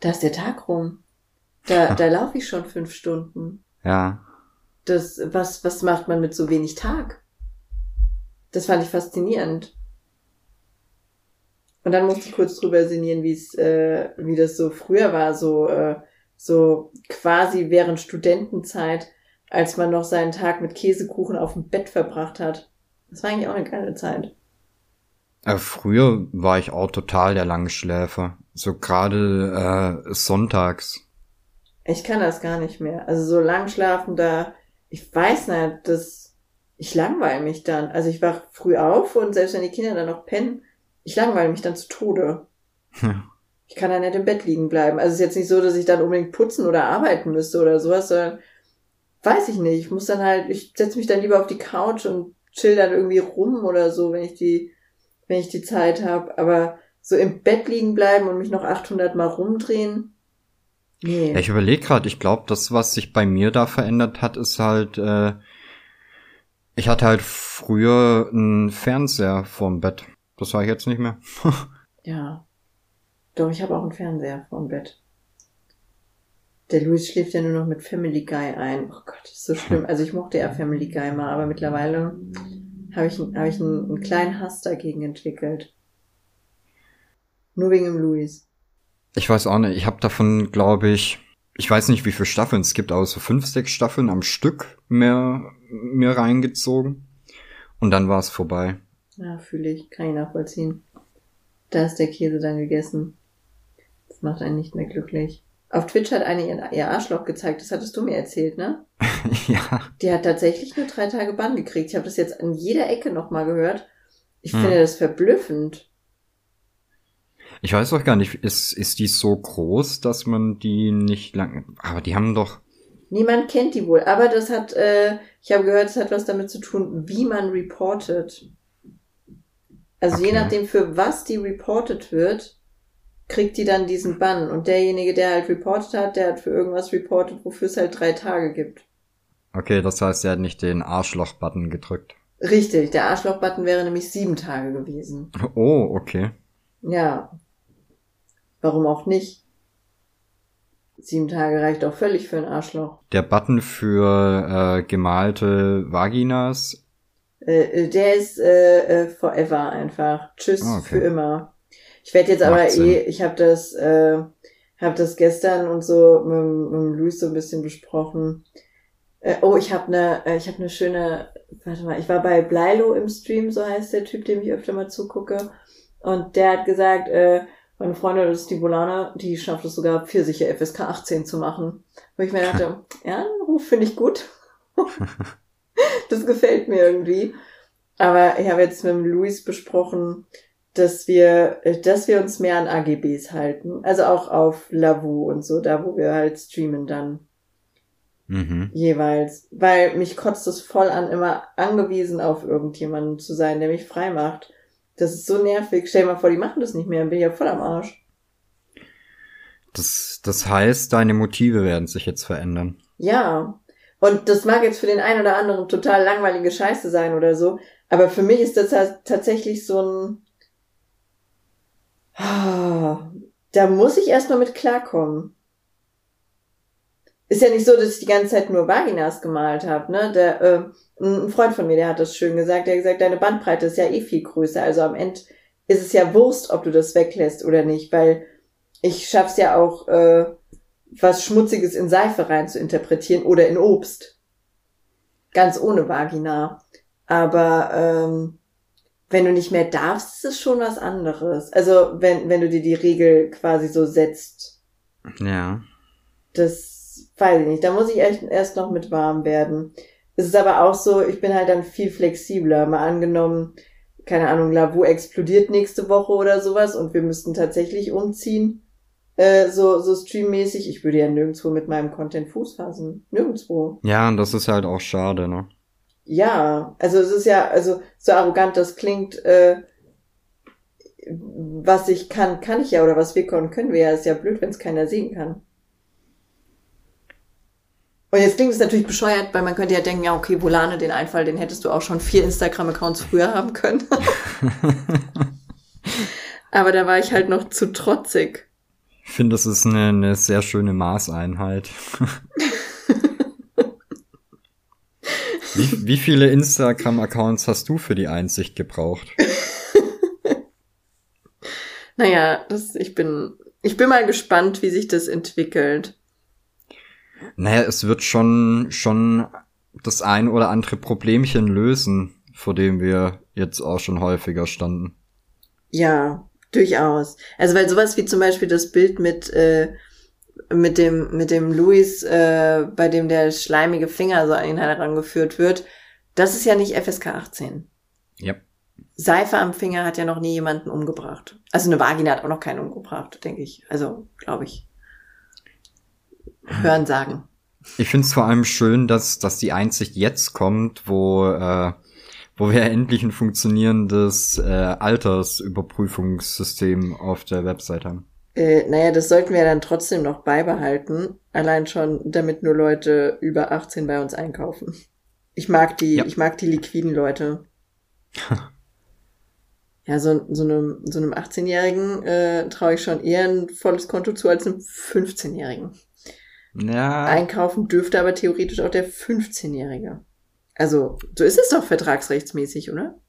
Da ist der Tag rum. Da, da laufe ich schon fünf Stunden. Ja. Das, was, was macht man mit so wenig Tag? Das fand ich faszinierend. Und dann musste ich kurz drüber sinnieren, wie es, äh, wie das so früher war, so, äh, so quasi während Studentenzeit, als man noch seinen Tag mit Käsekuchen auf dem Bett verbracht hat. Das war eigentlich auch eine geile Zeit. Äh, früher war ich auch total der Langschläfer. So gerade äh, sonntags. Ich kann das gar nicht mehr. Also so lang schlafen da, ich weiß nicht, das, ich langweile mich dann. Also ich wach früh auf und selbst wenn die Kinder dann noch pennen, ich langweile mich dann zu Tode. Ja. Ich kann da nicht im Bett liegen bleiben. Also es ist jetzt nicht so, dass ich dann unbedingt putzen oder arbeiten müsste oder sowas, sondern weiß ich nicht. Ich muss dann halt, ich setze mich dann lieber auf die Couch und chill dann irgendwie rum oder so, wenn ich die, wenn ich die Zeit habe. Aber so im Bett liegen bleiben und mich noch 800 Mal rumdrehen, Nee. Ja, ich überlege gerade, ich glaube, das, was sich bei mir da verändert hat, ist halt, äh, ich hatte halt früher einen Fernseher vorm Bett. Das war ich jetzt nicht mehr. [LAUGHS] ja. Doch, ich habe auch einen Fernseher vorm Bett. Der Louis schläft ja nur noch mit Family Guy ein. Oh Gott, ist so schlimm. Also ich mochte ja Family Guy mal, aber mittlerweile habe ich, hab ich einen, einen kleinen Hass dagegen entwickelt. Nur wegen dem Louis. Ich weiß auch nicht. Ich habe davon, glaube ich, ich weiß nicht, wie viele Staffeln es gibt, aber so fünf, sechs Staffeln am Stück mehr, mehr reingezogen. Und dann war es vorbei. Ja, fühle ich. Kann ich nachvollziehen. Da ist der Käse dann gegessen. Das macht einen nicht mehr glücklich. Auf Twitch hat eine ihr, Arschloch gezeigt, das hattest du mir erzählt, ne? [LAUGHS] ja. Die hat tatsächlich nur drei Tage Bann gekriegt. Ich habe das jetzt an jeder Ecke nochmal gehört. Ich Hm. finde das verblüffend. Ich weiß auch gar nicht, ist, ist die so groß, dass man die nicht lang. Aber die haben doch. Niemand kennt die wohl, aber das hat, äh, ich habe gehört, es hat was damit zu tun, wie man reportet. Also je Okay. nachdem, für was die reportet wird, kriegt die dann diesen Bann. Und derjenige, der halt reportet hat, der hat für irgendwas reportet, wofür es halt drei Tage gibt. Okay, das heißt, er hat nicht den Arschloch-Button gedrückt. Richtig, der Arschloch-Button wäre nämlich sieben Tage gewesen. Oh, okay. Ja. Warum auch nicht? Sieben Tage reicht auch völlig für ein Arschloch. Der Button für äh, gemalte Vaginas. Äh, äh, der ist äh, äh, forever einfach. Tschüss Ah, okay. für immer. Ich werde jetzt aber Sinn. eh, ich habe das, äh, habe das gestern und so mit, mit Luis so ein bisschen besprochen. Äh, oh, ich habe eine, äh, ich habe eine schöne, warte mal, ich war bei Bleilo im Stream, so heißt der Typ, dem ich öfter mal zugucke, und der hat gesagt, äh, meine Freundin, das ist die Bolana, die schafft es sogar Pfirsiche FSK 18 zu machen. Wo ich mir dachte, [LAUGHS] ja, den Ruf finde ich gut. [LAUGHS] das gefällt mir irgendwie. Aber ich habe jetzt mit Luis besprochen, dass wir, äh, dass wir uns mehr an AGBs halten. Also auch auf Lavu und so, da wo wir halt streamen dann Mhm. jeweils. Weil mich kotzt es voll an, immer angewiesen auf irgendjemanden zu sein, der mich frei macht. Das ist so nervig. Stell dir mal vor, die machen das nicht mehr, dann bin ich ja voll am Arsch. Das, das heißt, deine Motive werden sich jetzt verändern. Ja. Und das mag jetzt für den einen oder anderen total langweilige Scheiße sein oder so. Aber für mich ist das tatsächlich so ein, da muss ich erstmal mit klarkommen. Ist ja nicht so, dass ich die ganze Zeit nur Vaginas gemalt habe, ne? Äh, ein Freund von mir, der hat das schön gesagt, der hat gesagt, deine Bandbreite ist ja eh viel größer. Also am Ende ist es ja Wurst, ob du das weglässt oder nicht, weil ich schaff's ja auch, äh, was Schmutziges in Seife rein zu interpretieren oder in Obst. Ganz ohne Vagina. Aber ähm, wenn du nicht mehr darfst, ist es schon was anderes. Also wenn, wenn du dir die Regel quasi so setzt, Ja. das weiß ich nicht. Da muss ich echt erst noch mit warm werden. Es ist aber auch so, ich bin halt dann viel flexibler. Mal angenommen, keine Ahnung, Lavu explodiert nächste Woche oder sowas und wir müssten tatsächlich umziehen. Äh, so, so streammäßig. Ich würde ja nirgendwo mit meinem Content Fuß fassen. Nirgendwo. Ja, und das ist halt auch schade, ne? Ja, also es ist ja, also so arrogant das klingt, äh, was ich kann, kann ich ja, oder was wir können, können wir ja. Ist ja blöd, wenn es keiner sehen kann. Und jetzt klingt es natürlich bescheuert, weil man könnte ja denken, ja, okay, Volane, den Einfall, den hättest du auch schon vier Instagram-Accounts früher [LAUGHS] haben können. [LAUGHS] Aber da war ich halt noch zu trotzig. Ich finde, das ist eine, eine sehr schöne Maßeinheit. [LAUGHS] wie, wie viele Instagram-Accounts hast du für die Einsicht gebraucht? [LAUGHS] Naja, das, ich bin, ich bin mal gespannt, wie sich das entwickelt. Naja, es wird schon, schon das ein oder andere Problemchen lösen, vor dem wir jetzt auch schon häufiger standen. Ja, durchaus. Also weil sowas wie zum Beispiel das Bild mit äh, mit dem mit dem Louis, äh, bei dem der schleimige Finger so an ihn herangeführt wird, das ist ja nicht FSK 18. Ja. Seife am Finger hat ja noch nie jemanden umgebracht. Also eine Vagina hat auch noch keinen umgebracht, denke ich. Also glaube ich. Hören sagen. Ich finde es vor allem schön, dass, dass die Einsicht jetzt kommt, wo, äh, wo wir endlich ein funktionierendes äh, Altersüberprüfungssystem auf der Website haben. Äh, naja, das sollten wir dann trotzdem noch beibehalten. Allein schon, damit nur Leute über 18 bei uns einkaufen. Ich mag die, Ja. ich mag die liquiden Leute. [LAUGHS] ja, so, so einem, so einem 18-Jährigen äh, traue ich schon eher ein volles Konto zu als einem 15-Jährigen. Ja. Einkaufen dürfte aber theoretisch auch der 15-Jährige. Also, so ist es doch vertragsrechtsmäßig, oder?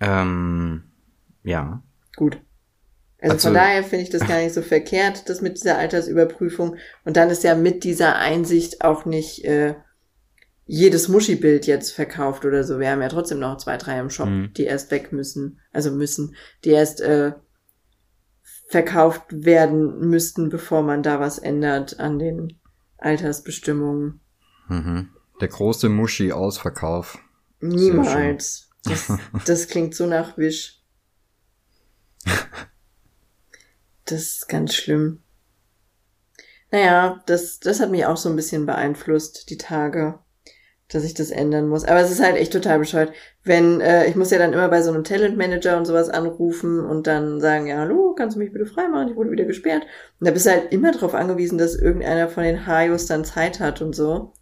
Ähm, ja. Gut. Also, Also- von daher finde ich das gar nicht so verkehrt, das mit dieser Altersüberprüfung. Und dann ist ja mit dieser Einsicht auch nicht äh, jedes Muschi-Bild jetzt verkauft oder so. Wir haben ja trotzdem noch zwei, drei im Shop, Mhm. die erst weg müssen. Also müssen, die erst äh, verkauft werden müssten, bevor man da was ändert an den Altersbestimmungen. Mhm. Der große Muschi-Ausverkauf. Niemals. Das, [LAUGHS] das klingt so nach Wisch. [LAUGHS] Das ist ganz schlimm. Naja, das, das hat mich auch so ein bisschen beeinflusst, die Tage, dass ich das ändern muss. Aber es ist halt echt total bescheuert. Wenn, äh, ich muss ja dann immer bei so einem Talentmanager und sowas anrufen und dann sagen, ja, hallo, kannst du mich bitte freimachen? Ich wurde wieder gesperrt. Und da bist du halt immer darauf angewiesen, dass irgendeiner von den Hajos dann Zeit hat und so.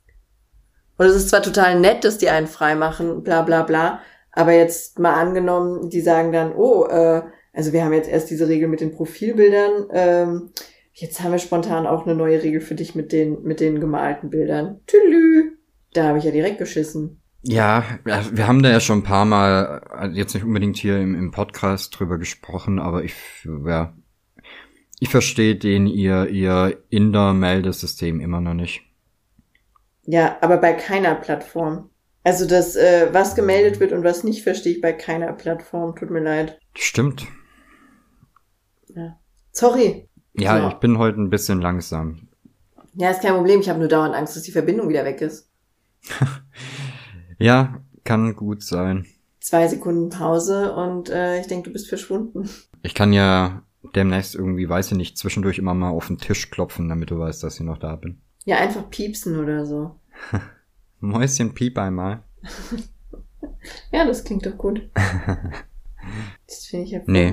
Und es ist zwar total nett, dass die einen freimachen, bla bla bla, aber jetzt mal angenommen, die sagen dann, oh, äh, also wir haben jetzt erst diese Regel mit den Profilbildern, ähm, jetzt haben wir spontan auch eine neue Regel für dich mit den, mit den gemalten Bildern. Tülü. Da habe ich ja direkt geschissen. Ja, wir haben da ja schon ein paar Mal, äh, jetzt nicht unbedingt hier im, im Podcast drüber gesprochen, aber ich, ja, ich verstehe den ihr, ihr Inder-Meldesystem immer noch nicht. Ja, aber bei keiner Plattform. Also das, äh, was gemeldet wird und was nicht, verstehe ich bei keiner Plattform. Tut mir leid. Stimmt. Sorry. Ja, So. ich bin heute ein bisschen langsam. Ja, ist kein Problem. Ich habe nur dauernd Angst, dass die Verbindung wieder weg ist. [LAUGHS] Ja, kann gut sein. Zwei Sekunden Pause und äh, ich denke, du bist verschwunden. Ich kann ja demnächst irgendwie, weiß ich nicht, zwischendurch immer mal auf den Tisch klopfen, damit du weißt, dass ich noch da bin. Ja, einfach piepsen oder so. [LAUGHS] Mäuschen piep einmal. [LAUGHS] Ja, das klingt doch gut. Das finde ich Nee.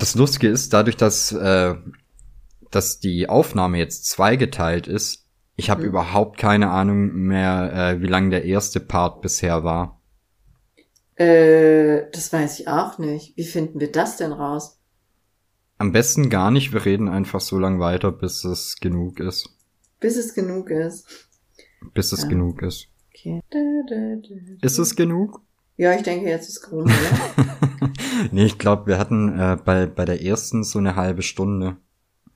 Das Lustige ist, dadurch, dass, äh, dass die Aufnahme jetzt zweigeteilt ist, ich habe Mhm. überhaupt keine Ahnung mehr, äh, wie lang der erste Part bisher war. Äh, das weiß ich auch nicht. Wie finden wir das denn raus? Am besten gar nicht, wir reden einfach so lang weiter, bis es genug ist. Bis es genug ist. Bis es Ja. genug ist. Okay. Da, da, da. Ist es genug? Ja, ich denke, jetzt ist Corona, [LAUGHS] oder? nee, ich glaube, wir hatten äh, bei, bei der ersten so eine halbe Stunde.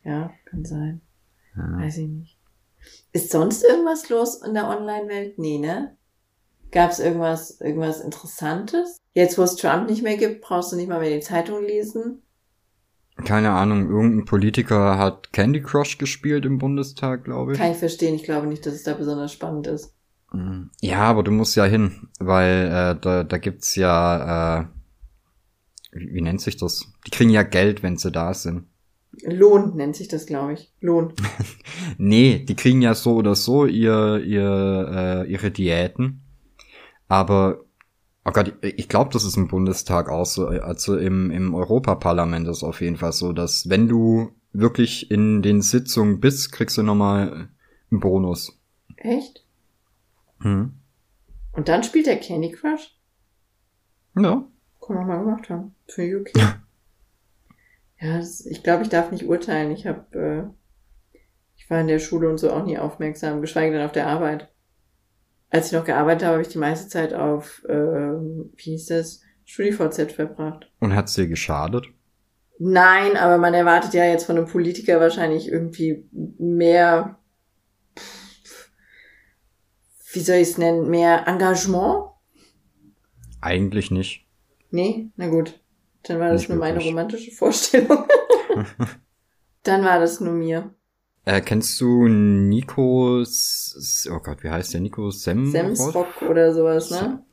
ja, kann sein. Ja. Weiß ich nicht. Ist sonst irgendwas los in der Online-Welt? Nee, ne? Gab es irgendwas, irgendwas Interessantes? Jetzt, wo es Trump nicht mehr gibt, brauchst du nicht mal mehr die Zeitung lesen. Keine Ahnung, irgendein Politiker hat Candy Crush gespielt im Bundestag, glaube ich. Kann ich verstehen. Ich glaube nicht, dass es da besonders spannend ist. Mm, Ja, aber du musst ja hin, weil äh, da, da gibt's ja, äh, wie, wie nennt sich das? Die kriegen ja Geld, wenn sie da sind. Lohn nennt sich das, glaube ich. Lohn. [LAUGHS] Nee, die kriegen ja so oder so ihr, ihr, äh, ihre Diäten. Aber, oh Gott, ich glaube, das ist im Bundestag auch so. Also im, im Europaparlament ist auf jeden Fall so, dass wenn du wirklich in den Sitzungen bist, kriegst du nochmal einen Bonus. Echt? Hm. Und dann spielt er Candy Crush? Ja. Kann man mal gemacht haben. Finde ich okay. ja, das, ich glaube, ich darf nicht urteilen. Ich habe, äh, ich war in der Schule und so auch nie aufmerksam, geschweige denn auf der Arbeit. Als ich noch gearbeitet habe, habe ich die meiste Zeit auf, ähm, wie hieß das, StudiVZ verbracht. Und hat's dir geschadet? Nein, aber man erwartet ja jetzt von einem Politiker wahrscheinlich irgendwie mehr, wie soll ich es nennen, mehr Engagement? Eigentlich nicht. Nee, na gut. Dann war das Nicht nur meine wirklich. romantische Vorstellung. [LAUGHS] Dann war das nur mir. Äh, kennst du Nico, S- oh Gott, wie heißt der? Nico Sem Semsrock oder sowas, ne?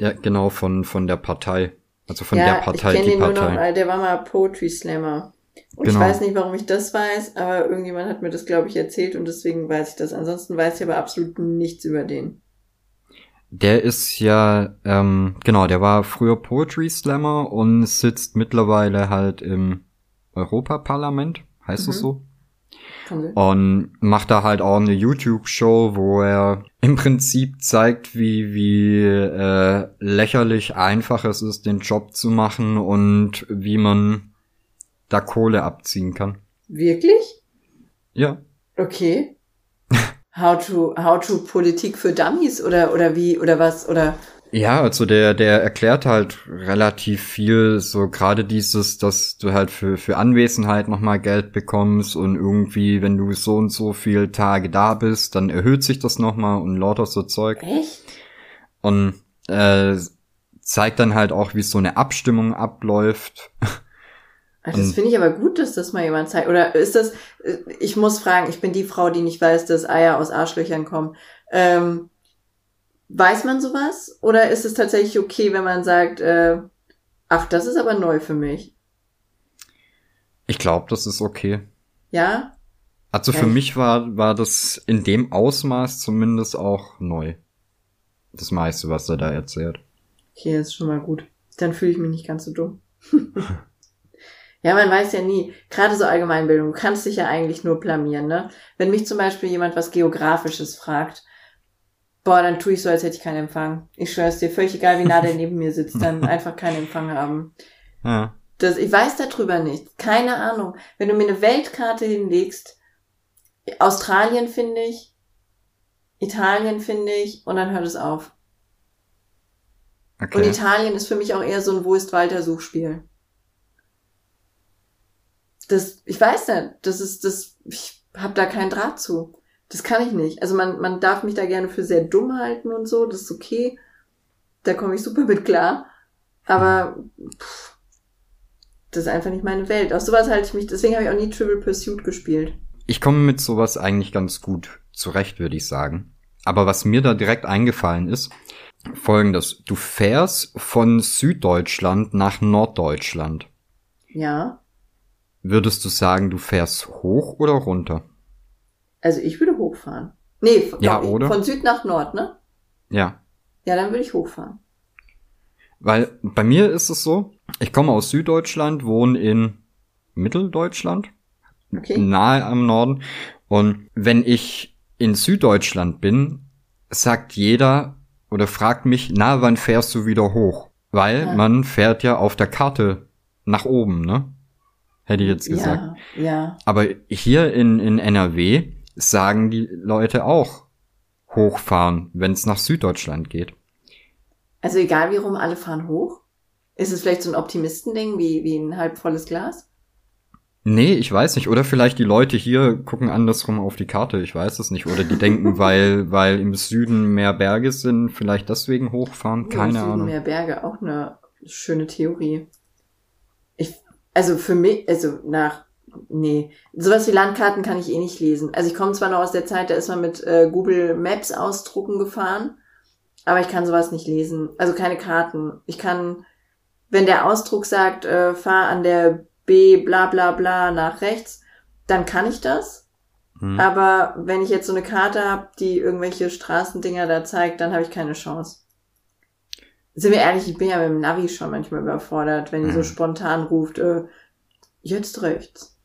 Ja, genau, von, von der Partei. Also von ja, der Partei, ich kenne die den nur Partei. noch, weil der war mal Poetry Slammer. Und ich Genau. weiß nicht, warum ich das weiß, aber irgendjemand hat mir das, glaube ich, erzählt und deswegen weiß ich das. Ansonsten weiß ich aber absolut nichts über den. Der ist ja, ähm, genau, der war früher Poetry Slammer und sitzt mittlerweile halt im Europaparlament, heißt es Mhm. so? Und macht da halt auch eine YouTube-Show, wo er im Prinzip zeigt, wie, wie äh, lächerlich einfach es ist, den Job zu machen und wie man da Kohle abziehen kann. Wirklich? Ja, Okay. How to, how to Politik für Dummies oder, oder wie, oder was, oder? Ja, also der, der erklärt halt relativ viel, so gerade dieses, dass du halt für, für Anwesenheit nochmal Geld bekommst und irgendwie, wenn du so und so viele Tage da bist, dann erhöht sich das nochmal und lauter so Zeug. Echt? Und äh, zeigt dann halt auch, wie so eine Abstimmung abläuft. Ah, das finde ich aber gut, dass das mal jemand zeigt. Oder ist das, äh, ich muss fragen, ich bin die Frau, die nicht weiß, dass Eier aus Arschlöchern kommen. Ähm, weiß man sowas? Oder ist es tatsächlich okay, wenn man sagt, äh, ach, das ist aber neu für mich? Ich glaube, das ist okay. Ja? Also für mich war, war das in dem Ausmaß zumindest auch neu. Das meiste, was er da erzählt. Okay, das ist schon mal gut. Dann fühle ich mich nicht ganz so dumm. [LAUGHS] Ja, man weiß ja nie. Gerade so Allgemeinbildung, du kannst dich ja eigentlich nur blamieren, ne? Wenn mich zum Beispiel jemand was Geografisches fragt, boah, dann tue ich so, als hätte ich keinen Empfang. Ich schwör's dir, völlig egal, wie nah der neben mir sitzt, dann [LAUGHS] einfach keinen Empfang haben. Ja. Das, ich weiß darüber nicht. Keine Ahnung. Wenn du mir eine Weltkarte hinlegst, Australien finde ich, Italien finde ich, und dann hört es auf. Okay. Und Italien ist für mich auch eher so ein Wo ist Walter Suchspiel das, ich weiß nicht, das ist, das, ich habe da keinen Draht zu. Das kann ich nicht. Also man, man darf mich da gerne für sehr dumm halten und so, das ist okay. Da komme ich super mit klar. Aber pff, das ist einfach nicht meine Welt. Aus sowas halte ich mich, deswegen habe ich auch nie Trivial Pursuit gespielt. Ich komme mit sowas eigentlich ganz gut zurecht, würde ich sagen. Aber was mir da direkt eingefallen ist, folgendes. Du fährst von Süddeutschland nach Norddeutschland. Ja. Würdest du sagen, du fährst hoch oder runter? Also ich würde hochfahren. Nee, Ja, doch, oder? von Süd nach Nord, ne? Ja. Ja, dann würde ich hochfahren. Weil bei mir ist es so, ich komme aus Süddeutschland, wohne in Mitteldeutschland, Okay. nahe am Norden. Und wenn ich in Süddeutschland bin, sagt jeder oder fragt mich, na, wann fährst du wieder hoch? Weil Ja. man fährt ja auf der Karte nach oben, ne? Hätte ich jetzt gesagt. Ja, ja. Aber hier in, in NRW sagen die Leute auch hochfahren, wenn es nach Süddeutschland geht. Also egal wie rum, alle fahren hoch. Ist es vielleicht so ein Optimistending wie, wie ein halb volles Glas? Nee, ich weiß nicht. Oder vielleicht die Leute hier gucken andersrum auf die Karte. Ich weiß es nicht. Oder die denken, [LAUGHS] weil, weil im Süden mehr Berge sind, vielleicht deswegen hochfahren. Im Keine Süden Ahnung. Mehr Berge, auch eine schöne Theorie. Also für mich, also nach, nee, sowas wie Landkarten kann ich eh nicht lesen. Also ich komme zwar noch aus der Zeit, da ist man mit äh, Google Maps ausdrucken gefahren, aber ich kann sowas nicht lesen. Also keine Karten. Ich kann, wenn der Ausdruck sagt, äh, fahr an der B bla bla bla nach rechts, dann kann ich das. Hm. Aber wenn ich jetzt so eine Karte habe, die irgendwelche Straßendinger da zeigt, dann habe ich keine Chance. Sind wir ehrlich, ich bin ja mit dem Navi schon manchmal überfordert, wenn die so Mhm. spontan ruft, äh, jetzt rechts.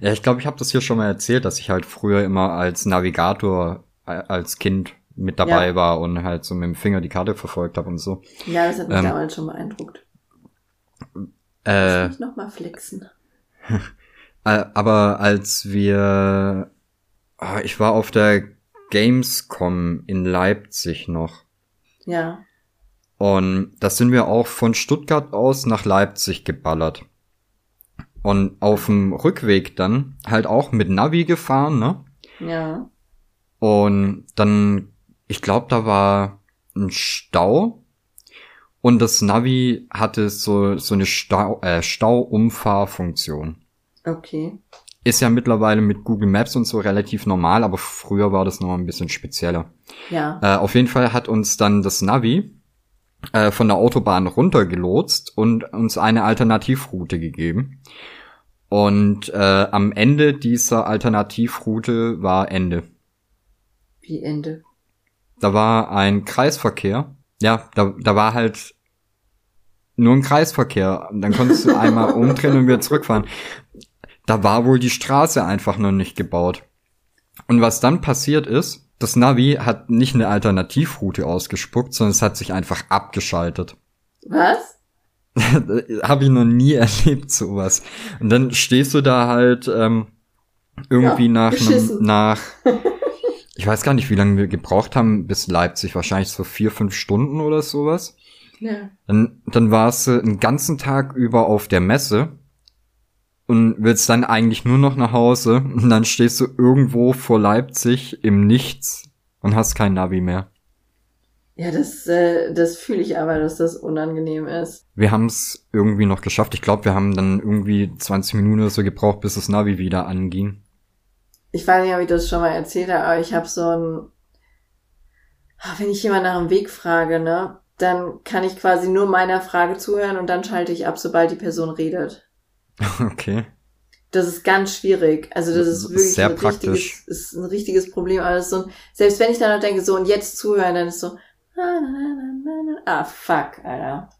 Ja, ich glaube, ich habe das hier schon mal erzählt, dass ich halt früher immer als Navigator äh, als Kind mit dabei Ja. war und halt so mit dem Finger die Karte verfolgt habe und so. Ja, das hat mich Ähm, damals schon beeindruckt. Äh, Lass mich noch mal flexen. [LAUGHS] Äh, aber als wir, ah, ich war auf der Gamescom in Leipzig noch. Ja. Und da sind wir auch von Stuttgart aus nach Leipzig geballert. Und auf dem Rückweg dann halt auch mit Navi gefahren, ne? Ja. Und dann, ich glaube, da war ein Stau. Und das Navi hatte so, so eine Stau, äh, Stauumfahrfunktion. Okay. Ist ja mittlerweile mit Google Maps und so relativ normal, aber früher war das noch ein bisschen spezieller. Ja. Äh, auf jeden Fall hat uns dann das Navi äh, von der Autobahn runtergelotst und uns eine Alternativroute gegeben. Und äh, am Ende dieser Alternativroute war Ende. Wie Ende. Da war ein Kreisverkehr. Ja, da, da war halt nur ein Kreisverkehr. Dann konntest du [LAUGHS] einmal umdrehen und wieder zurückfahren. Da war wohl die Straße einfach noch nicht gebaut. Und was dann passiert ist, das Navi hat nicht eine Alternativroute ausgespuckt, sondern es hat sich einfach abgeschaltet. Was? [LAUGHS] Habe ich noch nie [LAUGHS] erlebt, sowas. Und dann stehst du da halt ähm, irgendwie Ja, nach einem, [LAUGHS] nach, ich weiß gar nicht, wie lange wir gebraucht haben bis Leipzig, wahrscheinlich so vier, fünf Stunden oder sowas. Ja. Dann, dann warst du einen ganzen Tag über auf der Messe und willst dann eigentlich nur noch nach Hause und dann stehst du irgendwo vor Leipzig im Nichts und hast kein Navi mehr. Ja, das, äh, das fühle ich aber, dass das unangenehm ist. Wir haben es irgendwie noch geschafft. Ich glaube, wir haben dann irgendwie 20 Minuten oder so gebraucht, bis das Navi wieder anging. Ich weiß nicht, ob ich das schon mal erzählt habe, aber ich habe so ein, Ah, wenn ich jemand nach dem Weg frage, ne, dann kann ich quasi nur meiner Frage zuhören und dann schalte ich ab, sobald die Person redet. [LAUGHS] Okay. Das ist ganz schwierig. Also das ist wirklich sehr ein praktisch. richtiges, ist ein richtiges Problem. Aber das ist so ein, selbst wenn ich dann noch denke, so und jetzt zuhören, dann ist so, na, na, na, na, na. ah fuck, Alter.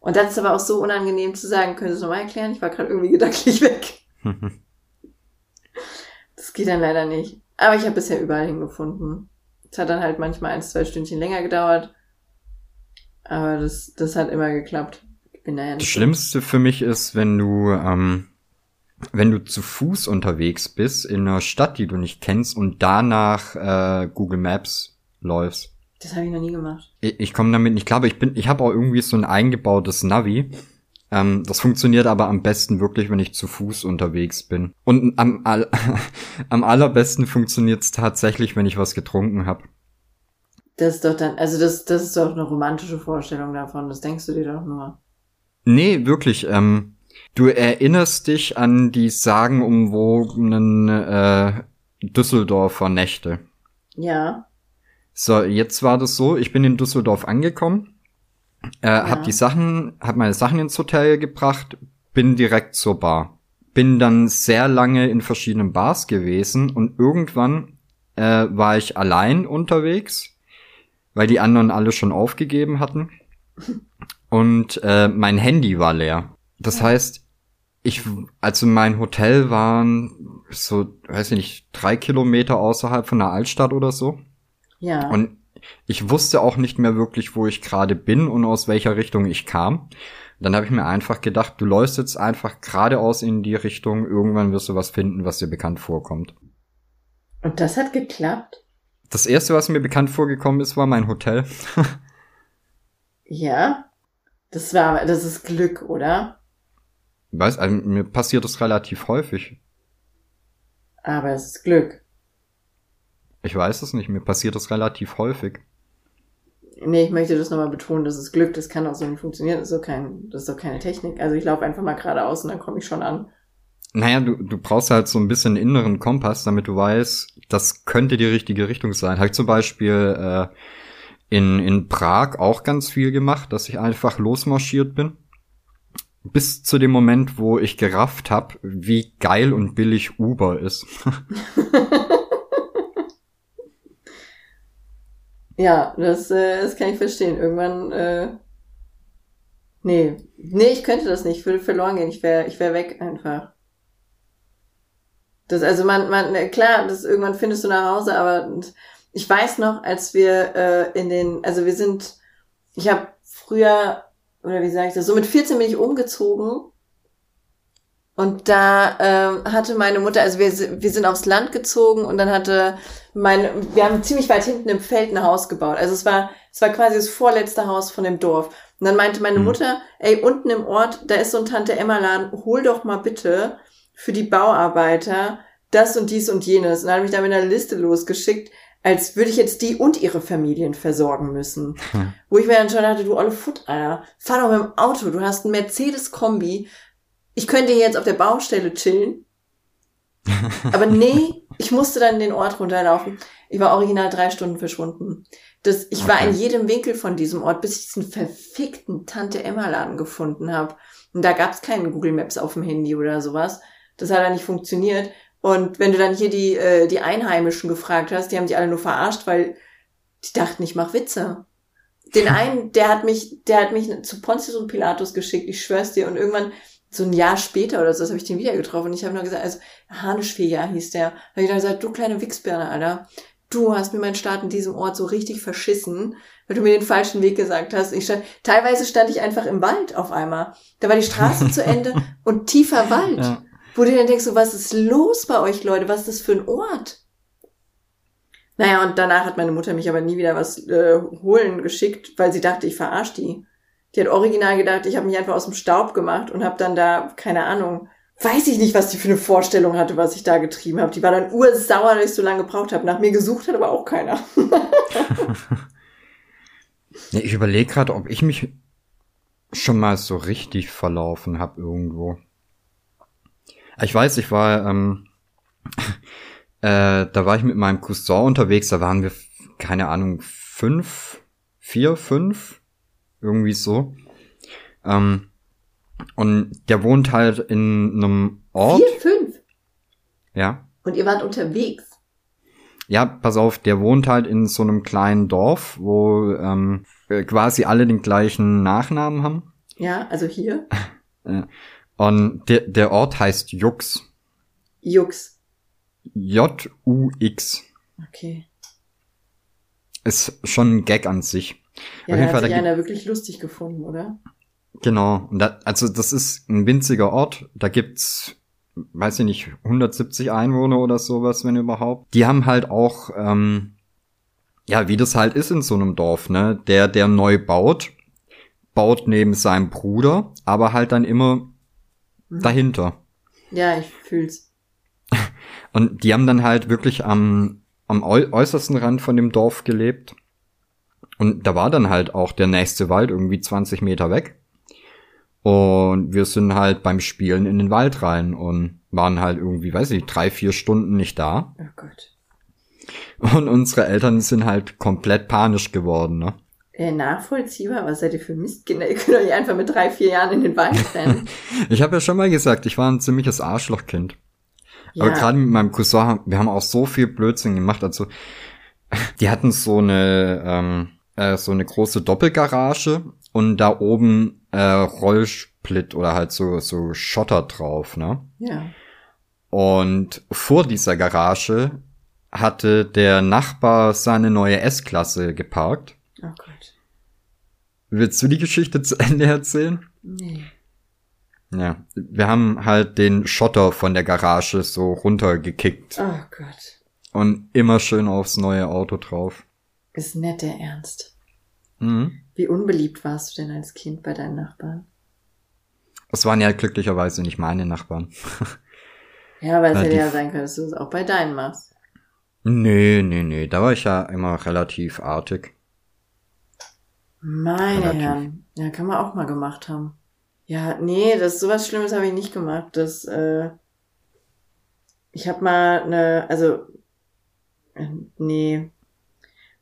Und das ist aber auch so unangenehm zu sagen, können Sie es nochmal erklären? Ich war gerade irgendwie [LAUGHS] gedanklich weg. [LAUGHS] Das geht dann leider nicht. Aber ich habe bisher überall hingefunden. Es hat dann halt manchmal ein, zwei Stündchen länger gedauert. Aber das, das hat immer geklappt. Bin da ja Das nicht. Schlimmste für mich ist, wenn du, ähm, wenn du zu Fuß unterwegs bist in einer Stadt, die du nicht kennst und danach äh, Google Maps läufst. Das habe ich noch nie gemacht. Ich, ich komme damit nicht klar, aber ich bin, ich habe auch irgendwie so ein eingebautes Navi. Ähm, das funktioniert aber am besten wirklich, wenn ich zu Fuß unterwegs bin. Und am, all, [LAUGHS] am allerbesten funktioniert es tatsächlich, wenn ich was getrunken habe. Das ist doch dann, also das, das ist doch eine romantische Vorstellung davon. Das denkst du dir doch nur. Nee, wirklich. Ähm, du erinnerst dich an die sagenumwogenen äh, Düsseldorfer Nächte. Ja. So, jetzt war das so, ich bin in Düsseldorf angekommen, äh, hab die Sachen, hab meine Sachen ins Hotel gebracht, bin direkt zur Bar. Bin dann sehr lange in verschiedenen Bars gewesen und irgendwann äh, war ich allein unterwegs, weil die anderen alle schon aufgegeben hatten. [LAUGHS] Und äh, mein Handy war leer. Das heißt, ich, also mein Hotel waren so, weiß ich nicht, drei Kilometer außerhalb von der Altstadt oder so. Ja. Und ich wusste auch nicht mehr wirklich, wo ich gerade bin und aus welcher Richtung ich kam. Dann habe ich mir einfach gedacht, du läufst jetzt einfach geradeaus in die Richtung, irgendwann wirst du was finden, was dir bekannt vorkommt. Und das hat geklappt? Das erste, was mir bekannt vorgekommen ist, war mein Hotel. [LAUGHS] Ja. Das war, das ist Glück, oder? Weiß, also mir passiert das relativ häufig. Aber es ist Glück. Ich weiß es nicht, mir passiert das relativ häufig. Nee, ich möchte das nochmal betonen, das ist Glück, das kann auch so nicht funktionieren, das ist doch kein, das ist doch keine Technik. Also ich laufe einfach mal geradeaus und dann komme ich schon an. Naja, du, du brauchst halt so ein bisschen inneren Kompass, damit du weißt, das könnte die richtige Richtung sein. Habe ich zum Beispiel äh, in, in Prag auch ganz viel gemacht, dass ich einfach losmarschiert bin. Bis zu dem Moment, wo ich gerafft habe, wie geil und billig Uber ist. [LAUGHS] Ja, das, äh, das kann ich verstehen. Irgendwann, äh, nee, nee, ich könnte das nicht, ich würde verloren gehen, ich wäre ich wär weg einfach. Das, also man, man, klar, das irgendwann findest du nach Hause, aber ich weiß noch, als wir äh, in den, also wir sind, ich habe früher, oder wie sage ich das, so mit 14 bin ich umgezogen und da ähm, hatte meine Mutter, also wir, wir sind aufs Land gezogen und dann hatte meine, wir haben ziemlich weit hinten im Feld ein Haus gebaut. Also es war, es war quasi das vorletzte Haus von dem Dorf. Und dann meinte meine Mhm. Mutter, ey, unten im Ort, da ist so ein Tante-Emma-Laden, hol doch mal bitte für die Bauarbeiter das und dies und jenes. Und dann habe ich da mit einer Liste losgeschickt, als würde ich jetzt die und ihre Familien versorgen müssen. Hm. Wo ich mir dann schon dachte, du olle Foot, Alter, fahr doch mit dem Auto, du hast einen Mercedes-Kombi. Ich könnte hier jetzt auf der Baustelle chillen. [LAUGHS] Aber nee, ich musste dann den Ort runterlaufen. Ich war original drei Stunden verschwunden. Das, ich war Okay. in jedem Winkel von diesem Ort, bis ich diesen verfickten Tante-Emma-Laden gefunden habe. Und da gab es keinen Google Maps auf dem Handy oder sowas. Das hat dann nicht funktioniert. Und wenn du dann hier die, äh, die Einheimischen gefragt hast, die haben die alle nur verarscht, weil die dachten, ich mach Witze. Den [LAUGHS] einen, der hat mich, der hat mich zu Pontius und Pilatus geschickt, ich schwör's dir. Und irgendwann, so ein Jahr später oder so, das habe ich den wieder getroffen. Und ich habe nur gesagt, also Hanischfeger hieß der. Habe ich dann gesagt, du kleine Wichsbirne, Alter. Du hast mir meinen Start in diesem Ort so richtig verschissen, weil du mir den falschen Weg gesagt hast. Ich stand, teilweise stand ich einfach im Wald auf einmal. Da war die Straße zu Ende [LAUGHS] und tiefer Wald. Ja. Wo du dann denkst, so, was ist los bei euch, Leute? Was ist das für ein Ort? Naja, und danach hat meine Mutter mich aber nie wieder was äh, holen geschickt, weil sie dachte, ich verarsche die. Die hat original gedacht, ich habe mich einfach aus dem Staub gemacht und habe dann da, keine Ahnung, weiß ich nicht, was die für eine Vorstellung hatte, was ich da getrieben habe. Die war dann ursauer, dass ich so lange gebraucht habe. Nach mir gesucht hat aber auch keiner. [LAUGHS] ich überlege gerade, ob ich mich schon mal so richtig verlaufen habe irgendwo. Ich weiß, ich war, ähm, [LAUGHS] äh, da war ich mit meinem Cousin unterwegs, da waren wir, keine Ahnung, fünf, vier, fünf, irgendwie so. Ähm, und der wohnt halt in einem Ort. Vier, fünf? Ja. Und ihr wart unterwegs? Ja, pass auf, der wohnt halt in so einem kleinen Dorf, wo ähm, quasi alle den gleichen Nachnamen haben. Ja, also hier. [LAUGHS] Und der, der Ort heißt Jux. Jux. J-U-X. Okay. Ist schon ein Gag an sich. Ja, Auf jeden Fall, hat sich einer wirklich lustig gefunden, oder? Genau. Und da, also das ist ein winziger Ort. Da gibt's, weiß ich nicht, 170 Einwohner oder sowas, wenn überhaupt. Die haben halt auch, ähm, ja, wie das halt ist in so einem Dorf, ne? Der, der neu baut, baut neben seinem Bruder, aber halt dann immer mhm. dahinter. Ja, ich fühl's. [LAUGHS] Und die haben dann halt wirklich am, am äußersten Rand von dem Dorf gelebt. Und da war dann halt auch der nächste Wald irgendwie 20 Meter weg. Und wir sind halt beim Spielen in den Wald rein und waren halt irgendwie, weiß ich, drei, vier Stunden nicht da. Oh Gott. Und unsere Eltern sind halt komplett panisch geworden, ne? Äh, nachvollziehbar, was seid ihr für Mistkinder? [LAUGHS] Ihr könnt euch einfach mit drei, vier Jahren in den Wald rennen. [LAUGHS] ich habe ja schon mal gesagt, ich war ein ziemliches Arschlochkind. Ja. Aber gerade mit meinem Cousin, wir haben auch so viel Blödsinn gemacht. Also, [LAUGHS] die hatten so eine, ähm, äh, so eine große Doppelgarage und da oben äh, Rollsplit oder halt so, so Schotter drauf, ne? Ja. Und vor dieser Garage hatte der Nachbar seine neue S-Klasse geparkt. Oh Gott. Willst du die Geschichte zu Ende erzählen? Nee. Ja, wir haben halt den Schotter von der Garage so runtergekickt. Oh Gott. Und immer schön aufs neue Auto drauf. Ist nett der Ernst. Mhm. Wie unbeliebt warst du denn als Kind bei deinen Nachbarn? Es waren ja glücklicherweise nicht meine Nachbarn. [LAUGHS] ja, aber es hätte ja sein können, dass du es auch bei deinen machst. Nee, nee, nee. Da war ich ja immer relativ artig. Meine relativ. Herren. Ja, kann man auch mal gemacht haben. Ja, nee, das sowas Schlimmes habe ich nicht gemacht. Das, äh, ich habe mal eine, also, äh, nee,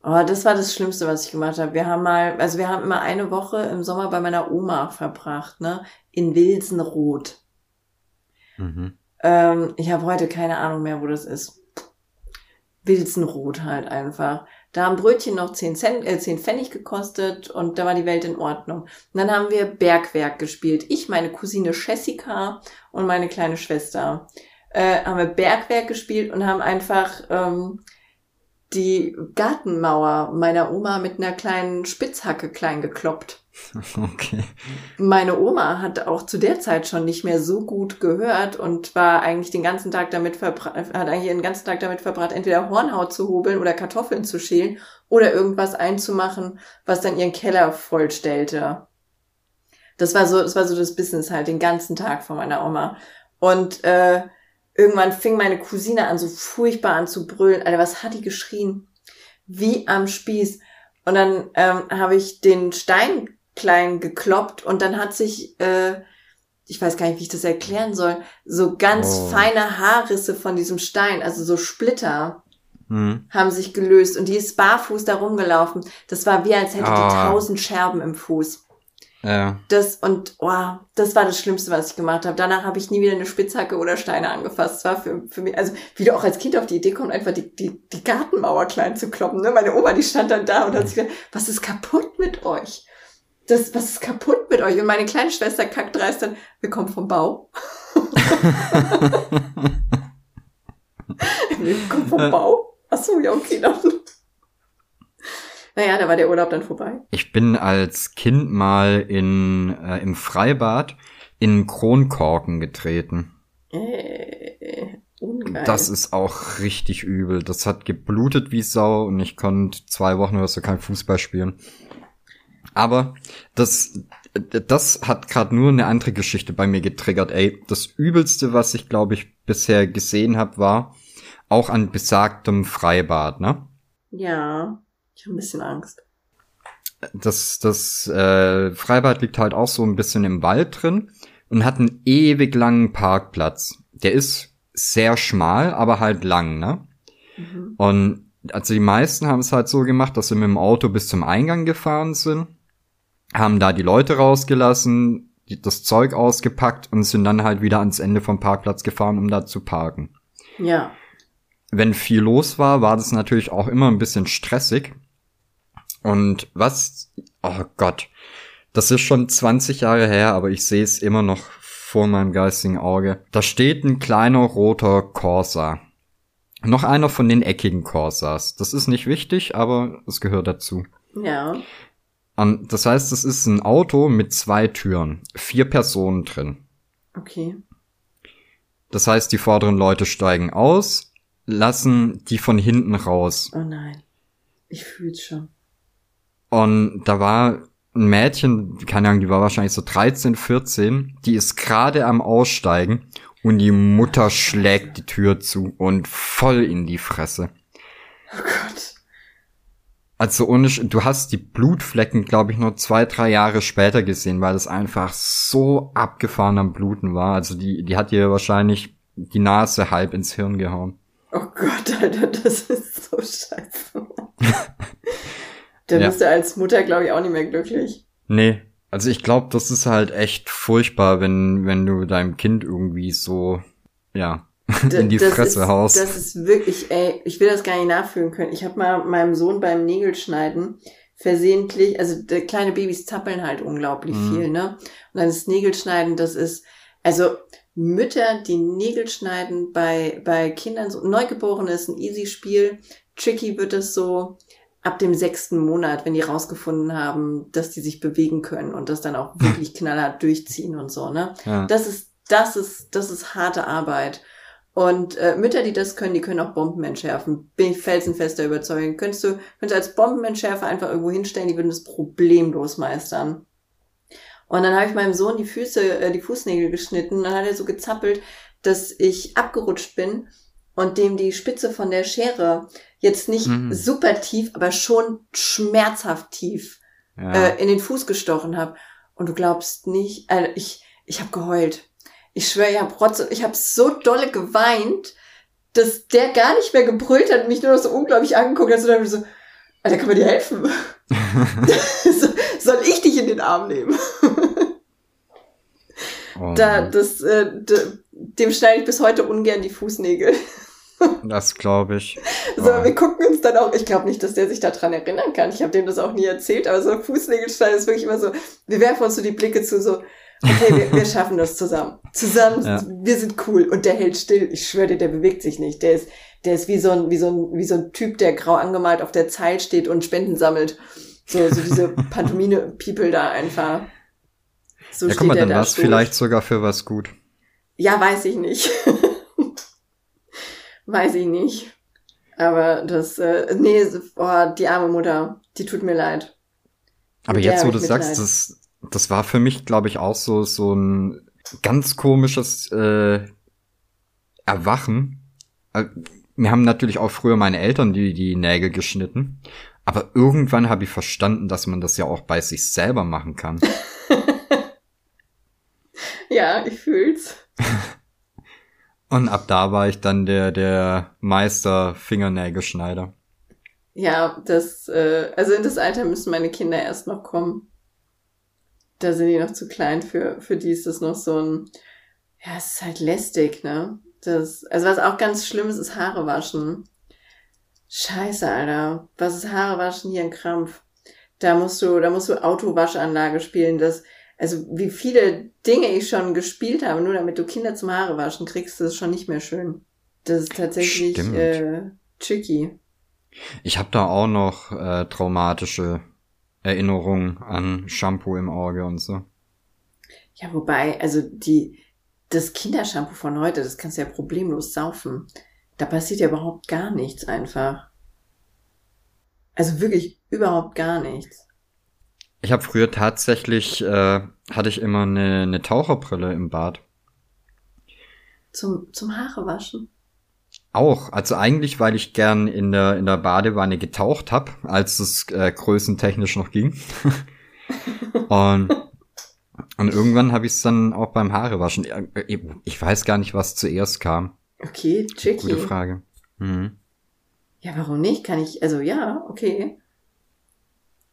Oh, das war das Schlimmste, was ich gemacht habe. Wir haben mal, also wir haben immer eine Woche im Sommer bei meiner Oma verbracht, ne? In Wilsenroth. Mhm. Ähm, ich habe heute keine Ahnung mehr, wo das ist. Wilsenroth halt einfach. Da haben Brötchen noch 10, Cent, äh, 10 Pfennig gekostet und da war die Welt in Ordnung. Und dann haben wir Bergwerk gespielt. Ich, meine Cousine Jessica und meine kleine Schwester äh, haben wir Bergwerk gespielt und haben einfach ähm, die Gartenmauer meiner Oma mit einer kleinen Spitzhacke klein gekloppt. [LAUGHS] Okay. Meine Oma hat auch zu der Zeit schon nicht mehr so gut gehört und war eigentlich den ganzen Tag damit verbracht, hat eigentlich den ganzen Tag damit verbracht, entweder Hornhaut zu hobeln oder Kartoffeln zu schälen oder irgendwas einzumachen, was dann ihren Keller vollstellte. Das war so, das war so das Business halt den ganzen Tag von meiner Oma. Und äh, Irgendwann fing meine Cousine an, so furchtbar an zu brüllen. Alter, was hat die geschrien? Wie am Spieß. Und dann ähm, habe ich den Stein klein gekloppt und dann hat sich, äh, ich weiß gar nicht, wie ich das erklären soll, so ganz oh. feine Haarrisse von diesem Stein, also so Splitter, mhm. haben sich gelöst und die ist barfuß da rumgelaufen. Das war wie, als hätte oh. die ah. tausend Scherben im Fuß. Ja. Das und oh, das war das Schlimmste, was ich gemacht habe. Danach habe ich nie wieder eine Spitzhacke oder Steine angefasst. Das war für, für mich, also wie du auch als Kind auf die Idee kommst, einfach die, die, die Gartenmauer klein zu kloppen. Ne? Meine Oma, die stand dann da und hat sich gedacht, was ist kaputt mit euch? Das, was ist kaputt mit euch? Und meine kleine Schwester kackt dreist dann, wir kommen vom Bau. [LAUGHS] wir kommen vom Bau? Ach so, ja, okay, dann. Naja, da war der Urlaub dann vorbei. Ich bin als Kind mal in, äh, im Freibad in Kronkorken getreten. Äh, ungeil. Das ist auch richtig übel. Das hat geblutet wie Sau und ich konnte zwei Wochen oder so kein Fußball spielen. Aber das, das hat gerade nur eine andere Geschichte bei mir getriggert. Ey, das Übelste, was ich glaube ich bisher gesehen habe, war auch an besagtem Freibad, ne? Ja, ich habe ein bisschen Angst. Das, das äh, Freibad liegt halt auch so ein bisschen im Wald drin und hat einen ewig langen Parkplatz. Der ist sehr schmal, aber halt lang, ne? Mhm. Und also die meisten haben es halt so gemacht, dass sie mit dem Auto bis zum Eingang gefahren sind, haben da die Leute rausgelassen, das Zeug ausgepackt und sind dann halt wieder ans Ende vom Parkplatz gefahren, um da zu parken. Ja. Wenn viel los war, war das natürlich auch immer ein bisschen stressig. Und was, oh Gott, das ist schon 20 Jahre her, aber ich sehe es immer noch vor meinem geistigen Auge. Da steht ein kleiner roter Corsa. Noch einer von den eckigen Corsas. Das ist nicht wichtig, aber es gehört dazu. Ja. Und das heißt, es ist ein Auto mit zwei Türen, vier Personen drin. Okay. Das heißt, die vorderen Leute steigen aus, lassen die von hinten raus. Oh nein. Ich fühl's schon. Und da war ein Mädchen, keine Ahnung, die war wahrscheinlich so 13, 14, die ist gerade am Aussteigen und die Mutter schlägt die Tür zu und voll in die Fresse. Oh Gott. Also ohne, du hast die Blutflecken, glaube ich, nur zwei, drei Jahre später gesehen, weil es einfach so abgefahren am Bluten war. Also die, die hat ihr wahrscheinlich die Nase halb ins Hirn gehauen. Oh Gott, Alter, das ist so scheiße. Da ja. bist du als Mutter, glaube ich, auch nicht mehr glücklich. Nee. Also ich glaube, das ist halt echt furchtbar, wenn, wenn du deinem Kind irgendwie so, ja, [LAUGHS] in die das Fresse ist, haust. Das ist wirklich, ey, ich will das gar nicht nachfühlen können. Ich habe mal meinem Sohn beim Nägelschneiden versehentlich, also kleine Babys zappeln halt unglaublich mhm. viel, ne? Und dann das Nägelschneiden, das ist, also Mütter, die Nägel schneiden bei, bei Kindern, so Neugeborene ist ein easy Spiel. Tricky wird es so, ab dem sechsten Monat, wenn die rausgefunden haben, dass die sich bewegen können und das dann auch [LAUGHS] wirklich knallhart durchziehen und so, ne? Ja. Das ist, das ist, das ist harte Arbeit. Und äh, Mütter, die das können, die können auch Bomben entschärfen. Bin ich felsenfester Überzeugung. Könntest du, könntest du als Bombenentschärfer einfach irgendwo hinstellen, die würden das problemlos meistern. Und dann habe ich meinem Sohn die Füße, äh, die Fußnägel geschnitten. Und dann hat er so gezappelt, dass ich abgerutscht bin und dem die Spitze von der Schere jetzt nicht mhm. super tief, aber schon schmerzhaft tief ja. äh, in den Fuß gestochen habe. Und du glaubst nicht, also ich, ich habe geheult. Ich schwöre, ich habe ich habe so dolle geweint, dass der gar nicht mehr gebrüllt hat und mich nur noch so unglaublich angeguckt hat. Und dann so, Alter, kann man dir helfen? [LAUGHS] Soll ich dich in den Arm nehmen? oh. Da, das, äh, dem schneide ich bis heute ungern die Fußnägel. Das glaube ich. So, wir gucken uns dann auch, ich glaube nicht, dass der sich daran erinnern kann. Ich habe dem das auch nie erzählt, aber so Fußnägelstein ist wirklich immer so, wir werfen uns so die Blicke zu, so, okay, wir, wir schaffen das zusammen. Zusammen, ja. wir sind cool. Und der hält still. Ich schwöre dir, der bewegt sich nicht. Der ist, der ist wie so ein, wie so ein, wie so ein Typ, der grau angemalt auf der Zeil steht und Spenden sammelt. So, so diese [LAUGHS] Pantomine-People da einfach. So ja, guck mal, dann war es vielleicht sogar für was gut. Ja, weiß ich nicht. [LAUGHS] Weiß ich nicht. Aber das, äh, nee, oh, die arme Mutter, die tut mir leid. Aber jetzt, wo du sagst, das, das war für mich, glaube ich, auch so, so ein ganz komisches äh, Erwachen. Äh, mir haben natürlich auch früher meine Eltern die, die Nägel geschnitten. Aber irgendwann habe ich verstanden, dass man das ja auch bei sich selber machen kann. [LAUGHS] ja, ich fühl's. Und ab da war ich dann der, der Meister Fingernägelschneider. Ja, das, äh, also in das Alter müssen meine Kinder erst noch kommen. Da sind die noch zu klein für, für die ist das noch so ein, ja, es ist halt lästig, ne? Das, also was auch ganz schlimm ist, ist Haare waschen. Scheiße, Alter. Was ist Haare waschen hier ein Krampf? Da musst du, da musst du Autowaschanlage spielen. Das, also wie viele Dinge ich schon gespielt habe, nur damit du Kinder zum Haare waschen kriegst, das ist schon nicht mehr schön. Das ist tatsächlich äh, tricky. Ich habe da auch noch äh, traumatische Erinnerungen an Shampoo im Auge und so. Ja, wobei, also die, das Kindershampoo von heute, das kannst du ja problemlos saufen. Da passiert ja überhaupt gar nichts einfach. Also wirklich überhaupt gar nichts. Ich habe früher tatsächlich, äh, hatte ich immer eine, eine Taucherbrille im Bad. Zum, zum Haare waschen. Auch, also eigentlich, weil ich gern in der, in der Badewanne getaucht hab, als es äh, größentechnisch noch ging. [LAUGHS] und, und irgendwann habe ich es dann auch beim Haarewaschen. Äh, ich weiß gar nicht, was zuerst kam. Okay, tricky. Gute Frage. Mhm. Ja, warum nicht? Kann ich, also ja, okay.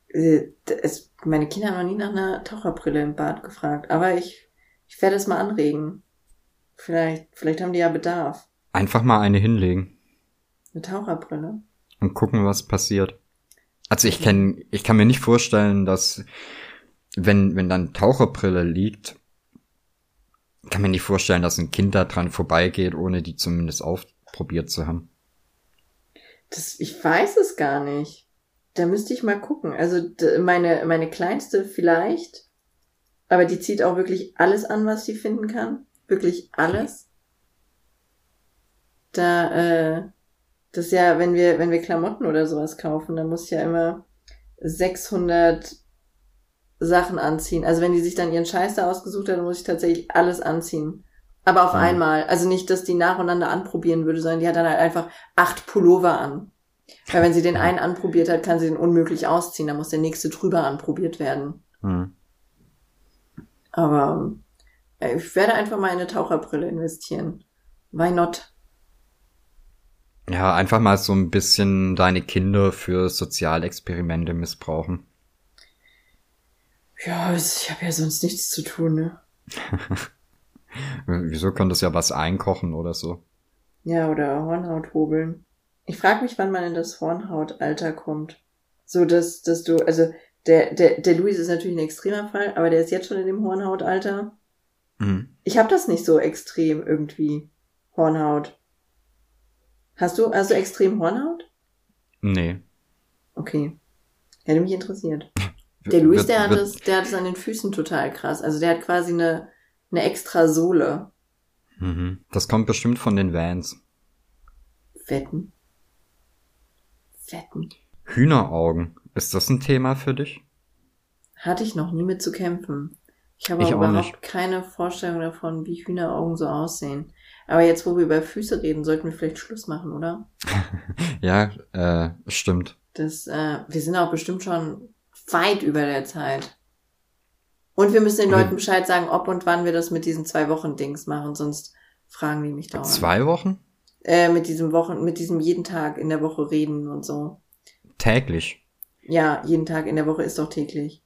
Äh, es, meine Kinder haben noch nie nach einer Taucherbrille im Bad gefragt, aber ich, ich werde es mal anregen. Vielleicht, vielleicht haben die ja Bedarf. Einfach mal eine hinlegen. Eine Taucherbrille. Und gucken, was passiert. Also ich kann, ich kann mir nicht vorstellen, dass wenn, wenn dann Taucherbrille liegt, kann mir nicht vorstellen, dass ein Kind da dran vorbeigeht, ohne die zumindest aufprobiert zu haben. Das, ich weiß es gar nicht. Da müsste ich mal gucken. Also meine, meine kleinste vielleicht, aber die zieht auch wirklich alles an, was sie finden kann. Wirklich alles. Da, äh, das ja, wenn wir, wenn wir Klamotten oder sowas kaufen, dann muss ich ja immer 600 Sachen anziehen. Also wenn die sich dann ihren Scheiß da ausgesucht hat, dann muss ich tatsächlich alles anziehen. Aber auf mhm. einmal. Also nicht, dass die nacheinander anprobieren würde, sondern die hat dann halt einfach acht Pullover an. Weil wenn sie den einen anprobiert hat, kann sie den unmöglich ausziehen. Dann muss der nächste drüber anprobiert werden. Mhm. Aber äh, ich werde einfach mal in eine Taucherbrille investieren. Why not? Ja, einfach mal so ein bisschen deine Kinder für Sozialexperimente missbrauchen. Ja, ich habe ja sonst nichts zu tun, ne? [LAUGHS] Wieso könntest ja was einkochen oder so? Ja, oder Hornhaut hobeln. Ich frage mich, wann man in das Hornhautalter kommt. So, dass, dass du, also der, der, der Luis ist natürlich ein extremer Fall, aber der ist jetzt schon in dem Hornhautalter. Mhm. Ich habe das nicht so extrem irgendwie. Hornhaut. Hast du, du extrem Hornhaut? Nee. Okay. Hätte mich interessiert. [LAUGHS] Der Luis, der hat es, der hat es an den Füßen total krass. Also der hat quasi eine, eine extra Sohle. Mhm. Das kommt bestimmt von den Vans. Wetten. Wetten. Hühneraugen. Ist das ein Thema für dich? Hatte ich noch nie mit zu kämpfen. Ich habe ich überhaupt nicht. keine Vorstellung davon, wie Hühneraugen so aussehen. Aber jetzt, wo wir über Füße reden, sollten wir vielleicht Schluss machen, oder? [LAUGHS] ja, äh, stimmt. Das, äh, wir sind auch bestimmt schon weit über der Zeit. Und wir müssen den Leuten Bescheid sagen, ob und wann wir das mit diesen zwei Wochen Dings machen, sonst fragen die mich dauernd. Zwei Wochen? Äh, mit diesem Wochen, mit diesem jeden Tag in der Woche reden und so. Täglich? Ja, jeden Tag in der Woche ist doch täglich.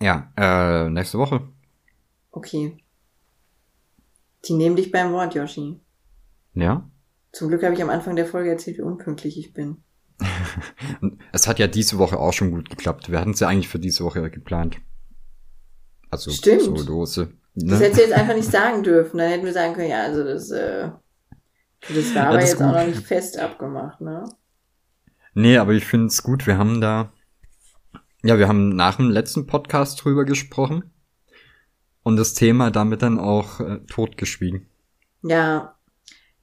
Ja, äh, nächste Woche. Okay. Die nehmen dich beim Wort, Yoshi. Ja? Zum Glück habe ich am Anfang der Folge erzählt, wie unpünktlich ich bin. [LAUGHS] es hat ja diese Woche auch schon gut geklappt. Wir hatten es ja eigentlich für diese Woche geplant. Also Stimmt. so lose. Ne? Das hättest du jetzt einfach nicht sagen dürfen. Dann hätten wir sagen können, ja, also das, äh, das war ja, aber das jetzt auch noch nicht fest abgemacht, ne? Nee, aber ich finde es gut. Wir haben da, ja, wir haben nach dem letzten Podcast drüber gesprochen und das Thema damit dann auch äh, totgeschwiegen. Ja,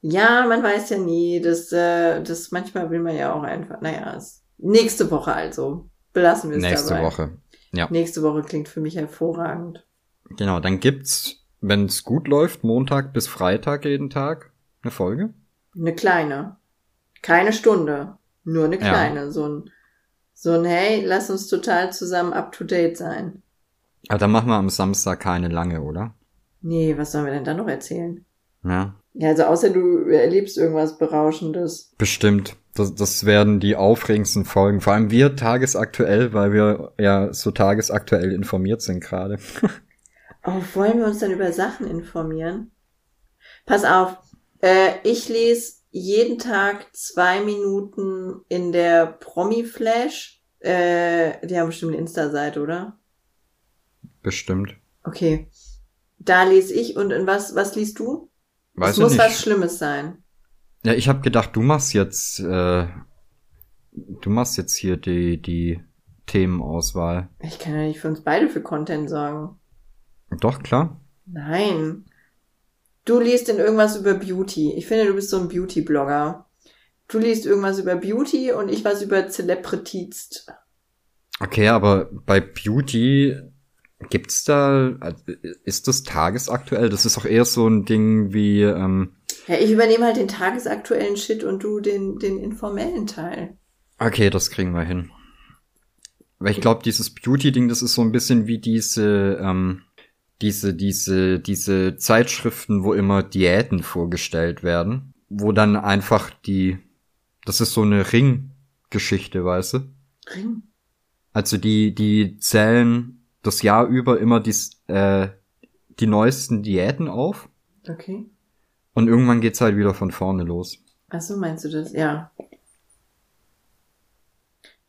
ja, man weiß ja nie, das, äh, das manchmal will man ja auch einfach, naja, nächste Woche also. Belassen wir es Nächste dabei. Woche. Ja. Nächste Woche klingt für mich hervorragend. Genau, dann gibt's, wenn es gut läuft, Montag bis Freitag jeden Tag eine Folge. Eine kleine. Keine Stunde. Nur eine kleine. Ja. So ein, so ein, hey, lass uns total zusammen up to date sein. Aber dann machen wir am Samstag keine lange, oder? Nee, was sollen wir denn da noch erzählen? Ja. Ja, also außer du erlebst irgendwas Berauschendes. Bestimmt. Das, das werden die aufregendsten Folgen. Vor allem wir tagesaktuell, weil wir ja so tagesaktuell informiert sind gerade. [LAUGHS] oh, wollen wir uns dann über Sachen informieren? Pass auf, äh, ich lese jeden Tag zwei Minuten in der Promi-Flash. Äh, die haben bestimmt eine Insta-Seite, oder? Bestimmt. Okay. Da lese ich und in was, was liest du? Weiß es muss nicht. was Schlimmes sein. Ja, ich habe gedacht, du machst jetzt, äh, du machst jetzt hier die, die Themenauswahl. Ich kann ja nicht für uns beide für Content sorgen. Doch, klar. Nein. Du liest in irgendwas über Beauty. Ich finde, du bist so ein Beauty-Blogger. Du liest irgendwas über Beauty und ich was über Celebrities. Okay, aber bei Beauty gibt's da, ist das tagesaktuell? Das ist auch eher so ein Ding wie, ähm, Ja, ich übernehme halt den tagesaktuellen Shit und du den, den informellen Teil. okay, das kriegen wir hin. Weil ich glaube, dieses Beauty-Ding, das ist so ein bisschen wie diese, ähm, diese, diese, diese Zeitschriften, wo immer Diäten vorgestellt werden, wo dann einfach die, das ist so eine Ringgeschichte, weißt du? Ring. Also die, die zählen das Jahr über immer dies, äh, die neuesten Diäten auf Okay. und irgendwann geht's halt wieder von vorne los. Ach so, meinst du das? Ja.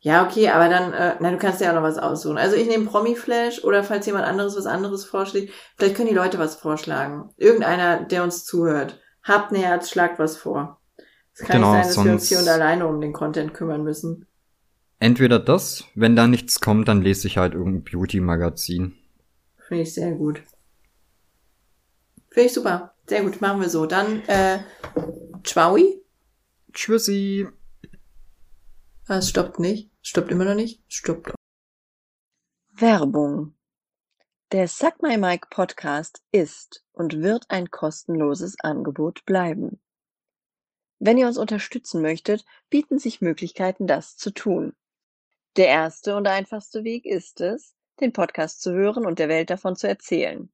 Ja, okay, aber dann, äh, na, du kannst ja auch noch was aussuchen. Also ich nehme Promi-Flash oder falls jemand anderes was anderes vorschlägt, vielleicht können die Leute was vorschlagen. Irgendeiner, der uns zuhört. Habt ein Herz, schlagt was vor. Es kann Genau, nicht sein, dass wir uns hier und alleine um den Content kümmern müssen. Entweder das, wenn da nichts kommt, dann lese ich halt irgendein Beauty-Magazin. Finde ich sehr gut. Finde ich super. Sehr gut, machen wir so. Dann, äh, Tschaui? Tschüssi! Ah, es stoppt nicht. Stoppt immer noch nicht. Stoppt. Werbung. Der Suck My Mic Podcast ist und wird ein kostenloses Angebot bleiben. Wenn ihr uns unterstützen möchtet, bieten sich Möglichkeiten, das zu tun. Der erste und einfachste Weg ist es, den Podcast zu hören und der Welt davon zu erzählen.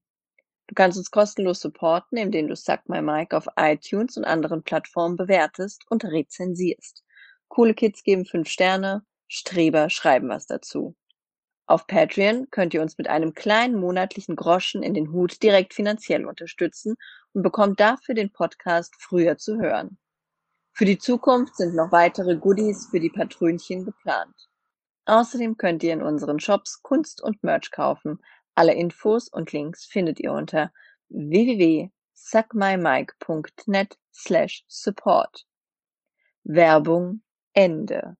Du kannst uns kostenlos supporten, indem du Suck My Mic auf iTunes und anderen Plattformen bewertest und rezensierst. Coole Kids geben fünf Sterne, Streber schreiben was dazu. Auf Patreon könnt ihr uns mit einem kleinen monatlichen Groschen in den Hut direkt finanziell unterstützen und bekommt dafür den Podcast früher zu hören. Für die Zukunft sind noch weitere Goodies für die Patrönchen geplant. Außerdem könnt ihr in unseren Shops Kunst und Merch kaufen. Alle Infos und Links findet ihr unter www.suckmymike.net slash support. Werbung Ende.